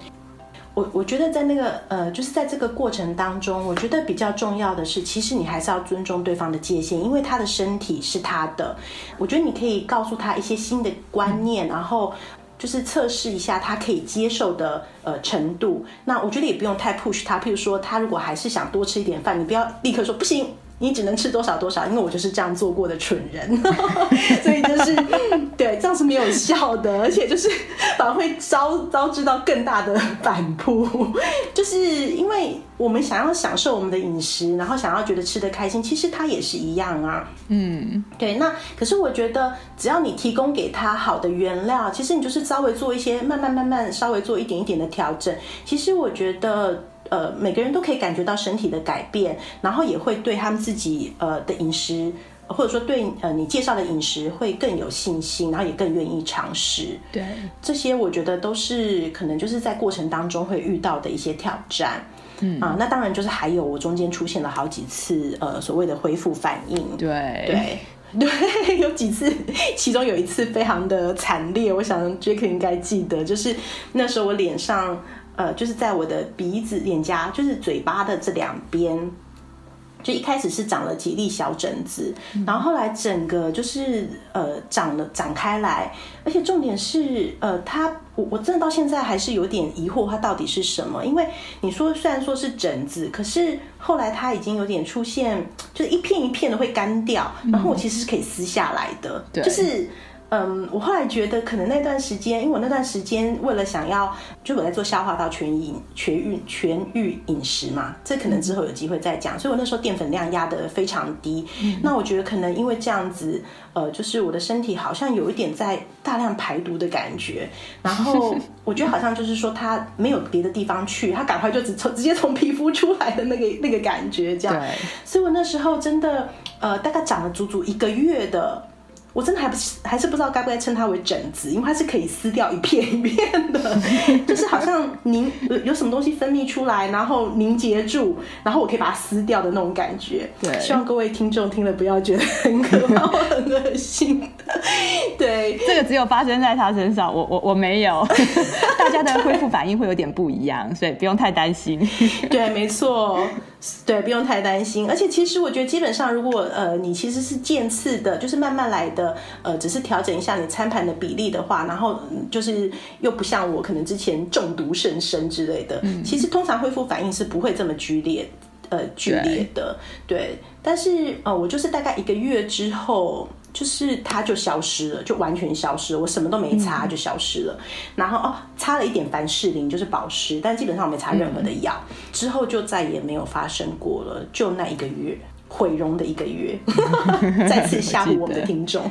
我我觉得在那个呃，就是在这个过程当中，我觉得比较重要的是，其实你还是要尊重对方的界限，因为他的身体是他的。我觉得你可以告诉他一些新的观念，然后就是测试一下他可以接受的呃程度。那我觉得也不用太 push 他，譬如说他如果还是想多吃一点饭，你不要立刻说不行。你只能吃多少多少，因为我就是这样做过的蠢人，*laughs* 所以就是对，这样是没有效的，而且就是反而会遭遭致到更大的反扑。就是因为我们想要享受我们的饮食，然后想要觉得吃得开心，其实它也是一样啊。嗯，对。那可是我觉得，只要你提供给他好的原料，其实你就是稍微做一些，慢慢慢慢稍微做一点一点的调整。其实我觉得。呃，每个人都可以感觉到身体的改变，然后也会对他们自己呃的饮食，或者说对呃你介绍的饮食会更有信心，然后也更愿意尝试。对，这些我觉得都是可能就是在过程当中会遇到的一些挑战。嗯啊，那当然就是还有我中间出现了好几次呃所谓的恢复反应。对对对，*laughs* 有几次，其中有一次非常的惨烈，我想 Jack 应该记得，就是那时候我脸上。呃，就是在我的鼻子、脸颊，就是嘴巴的这两边，就一开始是长了几粒小疹子，嗯、然后后来整个就是呃长了展开来，而且重点是呃，它我我真的到现在还是有点疑惑，它到底是什么？因为你说虽然说是疹子，可是后来它已经有点出现，就是一片一片的会干掉，然后我其实是可以撕下来的，嗯、就是。嗯，我后来觉得可能那段时间，因为我那段时间为了想要，就我在做消化道全饮全运全愈饮食嘛，这可能之后有机会再讲。所以我那时候淀粉量压得非常低。嗯、那我觉得可能因为这样子，呃，就是我的身体好像有一点在大量排毒的感觉。然后我觉得好像就是说它没有别的地方去，它赶快就直从直接从皮肤出来的那个那个感觉这样。对。所以我那时候真的，呃，大概长了足足一个月的。我真的还不是还是不知道该不该称它为疹子，因为它是可以撕掉一片一片的，*laughs* 就是好像凝有什么东西分泌出来，然后凝结住，然后我可以把它撕掉的那种感觉。对，希望各位听众听了不要觉得很可怕或很恶心。*laughs* 对，这个只有发生在他身上，我我我没有。*laughs* 大家的恢复反应会有点不一样，所以不用太担心。对，没错，对，不用太担心。而且其实我觉得，基本上如果呃你其实是渐次的，就是慢慢来的。呃，只是调整一下你餐盘的比例的话，然后就是又不像我可能之前中毒甚深之类的，嗯、其实通常恢复反应是不会这么剧烈，呃，剧烈的，对。对，但是呃，我就是大概一个月之后，就是它就消失了，就完全消失了，我什么都没擦就消失了。嗯、然后哦，擦了一点凡士林，就是保湿，但基本上我没擦任何的药，嗯、之后就再也没有发生过了，就那一个月。毁容的一个月，*laughs* 再次吓唬我们的听众。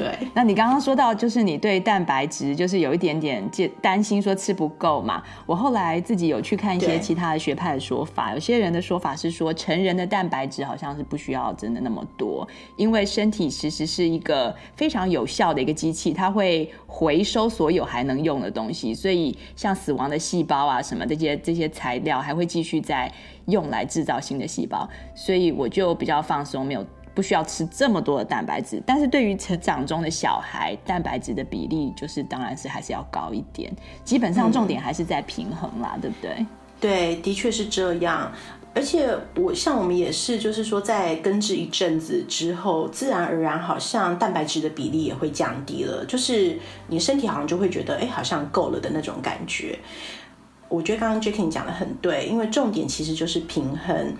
对，那你刚刚说到，就是你对蛋白质就是有一点点担心，说吃不够嘛。我后来自己有去看一些其他的学派的说法，有些人的说法是说，成人的蛋白质好像是不需要真的那么多，因为身体其实是一个非常有效的一个机器，它会回收所有还能用的东西，所以像死亡的细胞啊什么这些这些材料还会继续在用来制造新的细胞，所以我就比较放松，没有。不需要吃这么多的蛋白质，但是对于成长中的小孩，蛋白质的比例就是当然是还是要高一点。基本上重点还是在平衡啦，对不对？对，的确是这样。而且我像我们也是，就是说在根治一阵子之后，自然而然好像蛋白质的比例也会降低了，就是你身体好像就会觉得，哎，好像够了的那种感觉。我觉得刚刚 Jackie 讲得很对，因为重点其实就是平衡。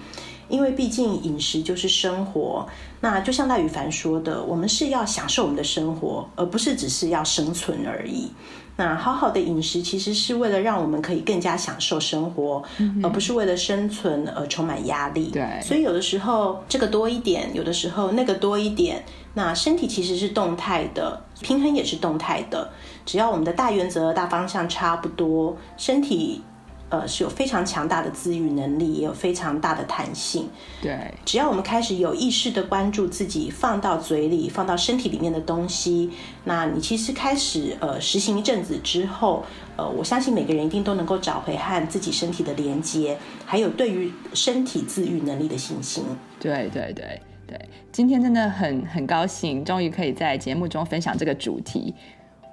因为毕竟饮食就是生活，那就像赖宇凡说的，我们是要享受我们的生活，而不是只是要生存而已。那好好的饮食其实是为了让我们可以更加享受生活，嗯、而不是为了生存而充满压力。对，所以有的时候这个多一点，有的时候那个多一点。那身体其实是动态的，平衡也是动态的。只要我们的大原则、大方向差不多，身体。呃，是有非常强大的自愈能力，也有非常大的弹性。对，只要我们开始有意识的关注自己放到嘴里、放到身体里面的东西，那你其实开始呃实行一阵子之后，呃，我相信每个人一定都能够找回和自己身体的连接，还有对于身体自愈能力的信心。对对对对，今天真的很很高兴，终于可以在节目中分享这个主题。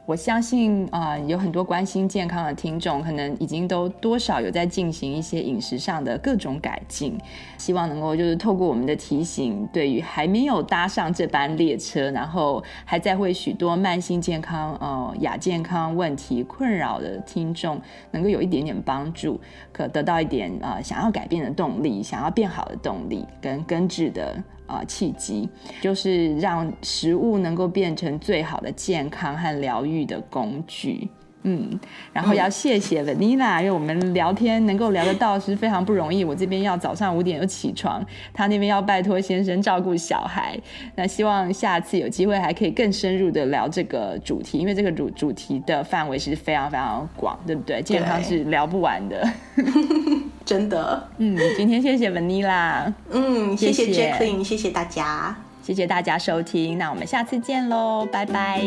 我相信啊、有很多关心健康的听众，可能已经都多少有在进行一些饮食上的各种改进。希望能够就是透过我们的提醒，对于还没有搭上这班列车，然后还在为许多慢性健康、呃亚健康问题困扰的听众，能够有一点点帮助，可得到一点啊、呃、想要改变的动力，想要变好的动力跟根治的。啊，契机就是让食物能够变成最好的健康和疗愈的工具。嗯，然后要谢谢 Vanilla，因为我们聊天能够聊得到是非常不容易。我这边要早上五点就起床，他那边要拜托先生照顾小孩。那希望下次有机会还可以更深入的聊这个主题，因为这个主主题的范围是非常非常广，对不对？健康是聊不完的，*laughs* 真的。嗯，今天谢谢 Vanilla，嗯，谢谢 Jacqueline，谢谢大家。谢谢大家收听，那我们下次见喽，拜拜，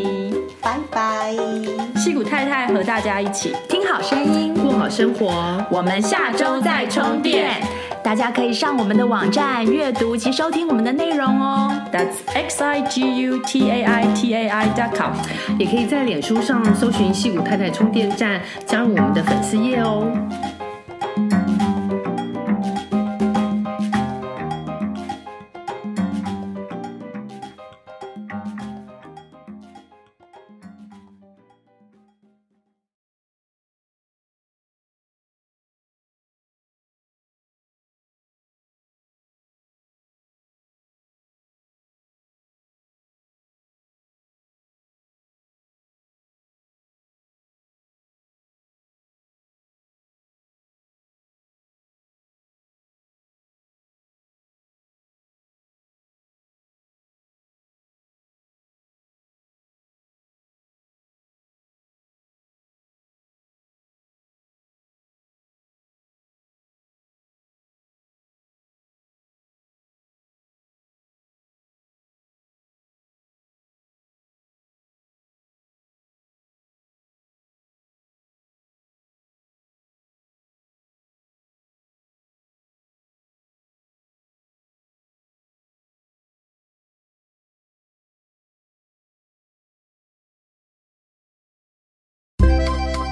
拜拜。矽谷太太和大家一起听好声音，过好生活。我们下周再充电，大家可以上我们的网站阅读及收听我们的内容哦。That's x i g u t a i t a i dot com，也可以在脸书上搜寻矽谷太太充电站，加入我们的粉丝页哦。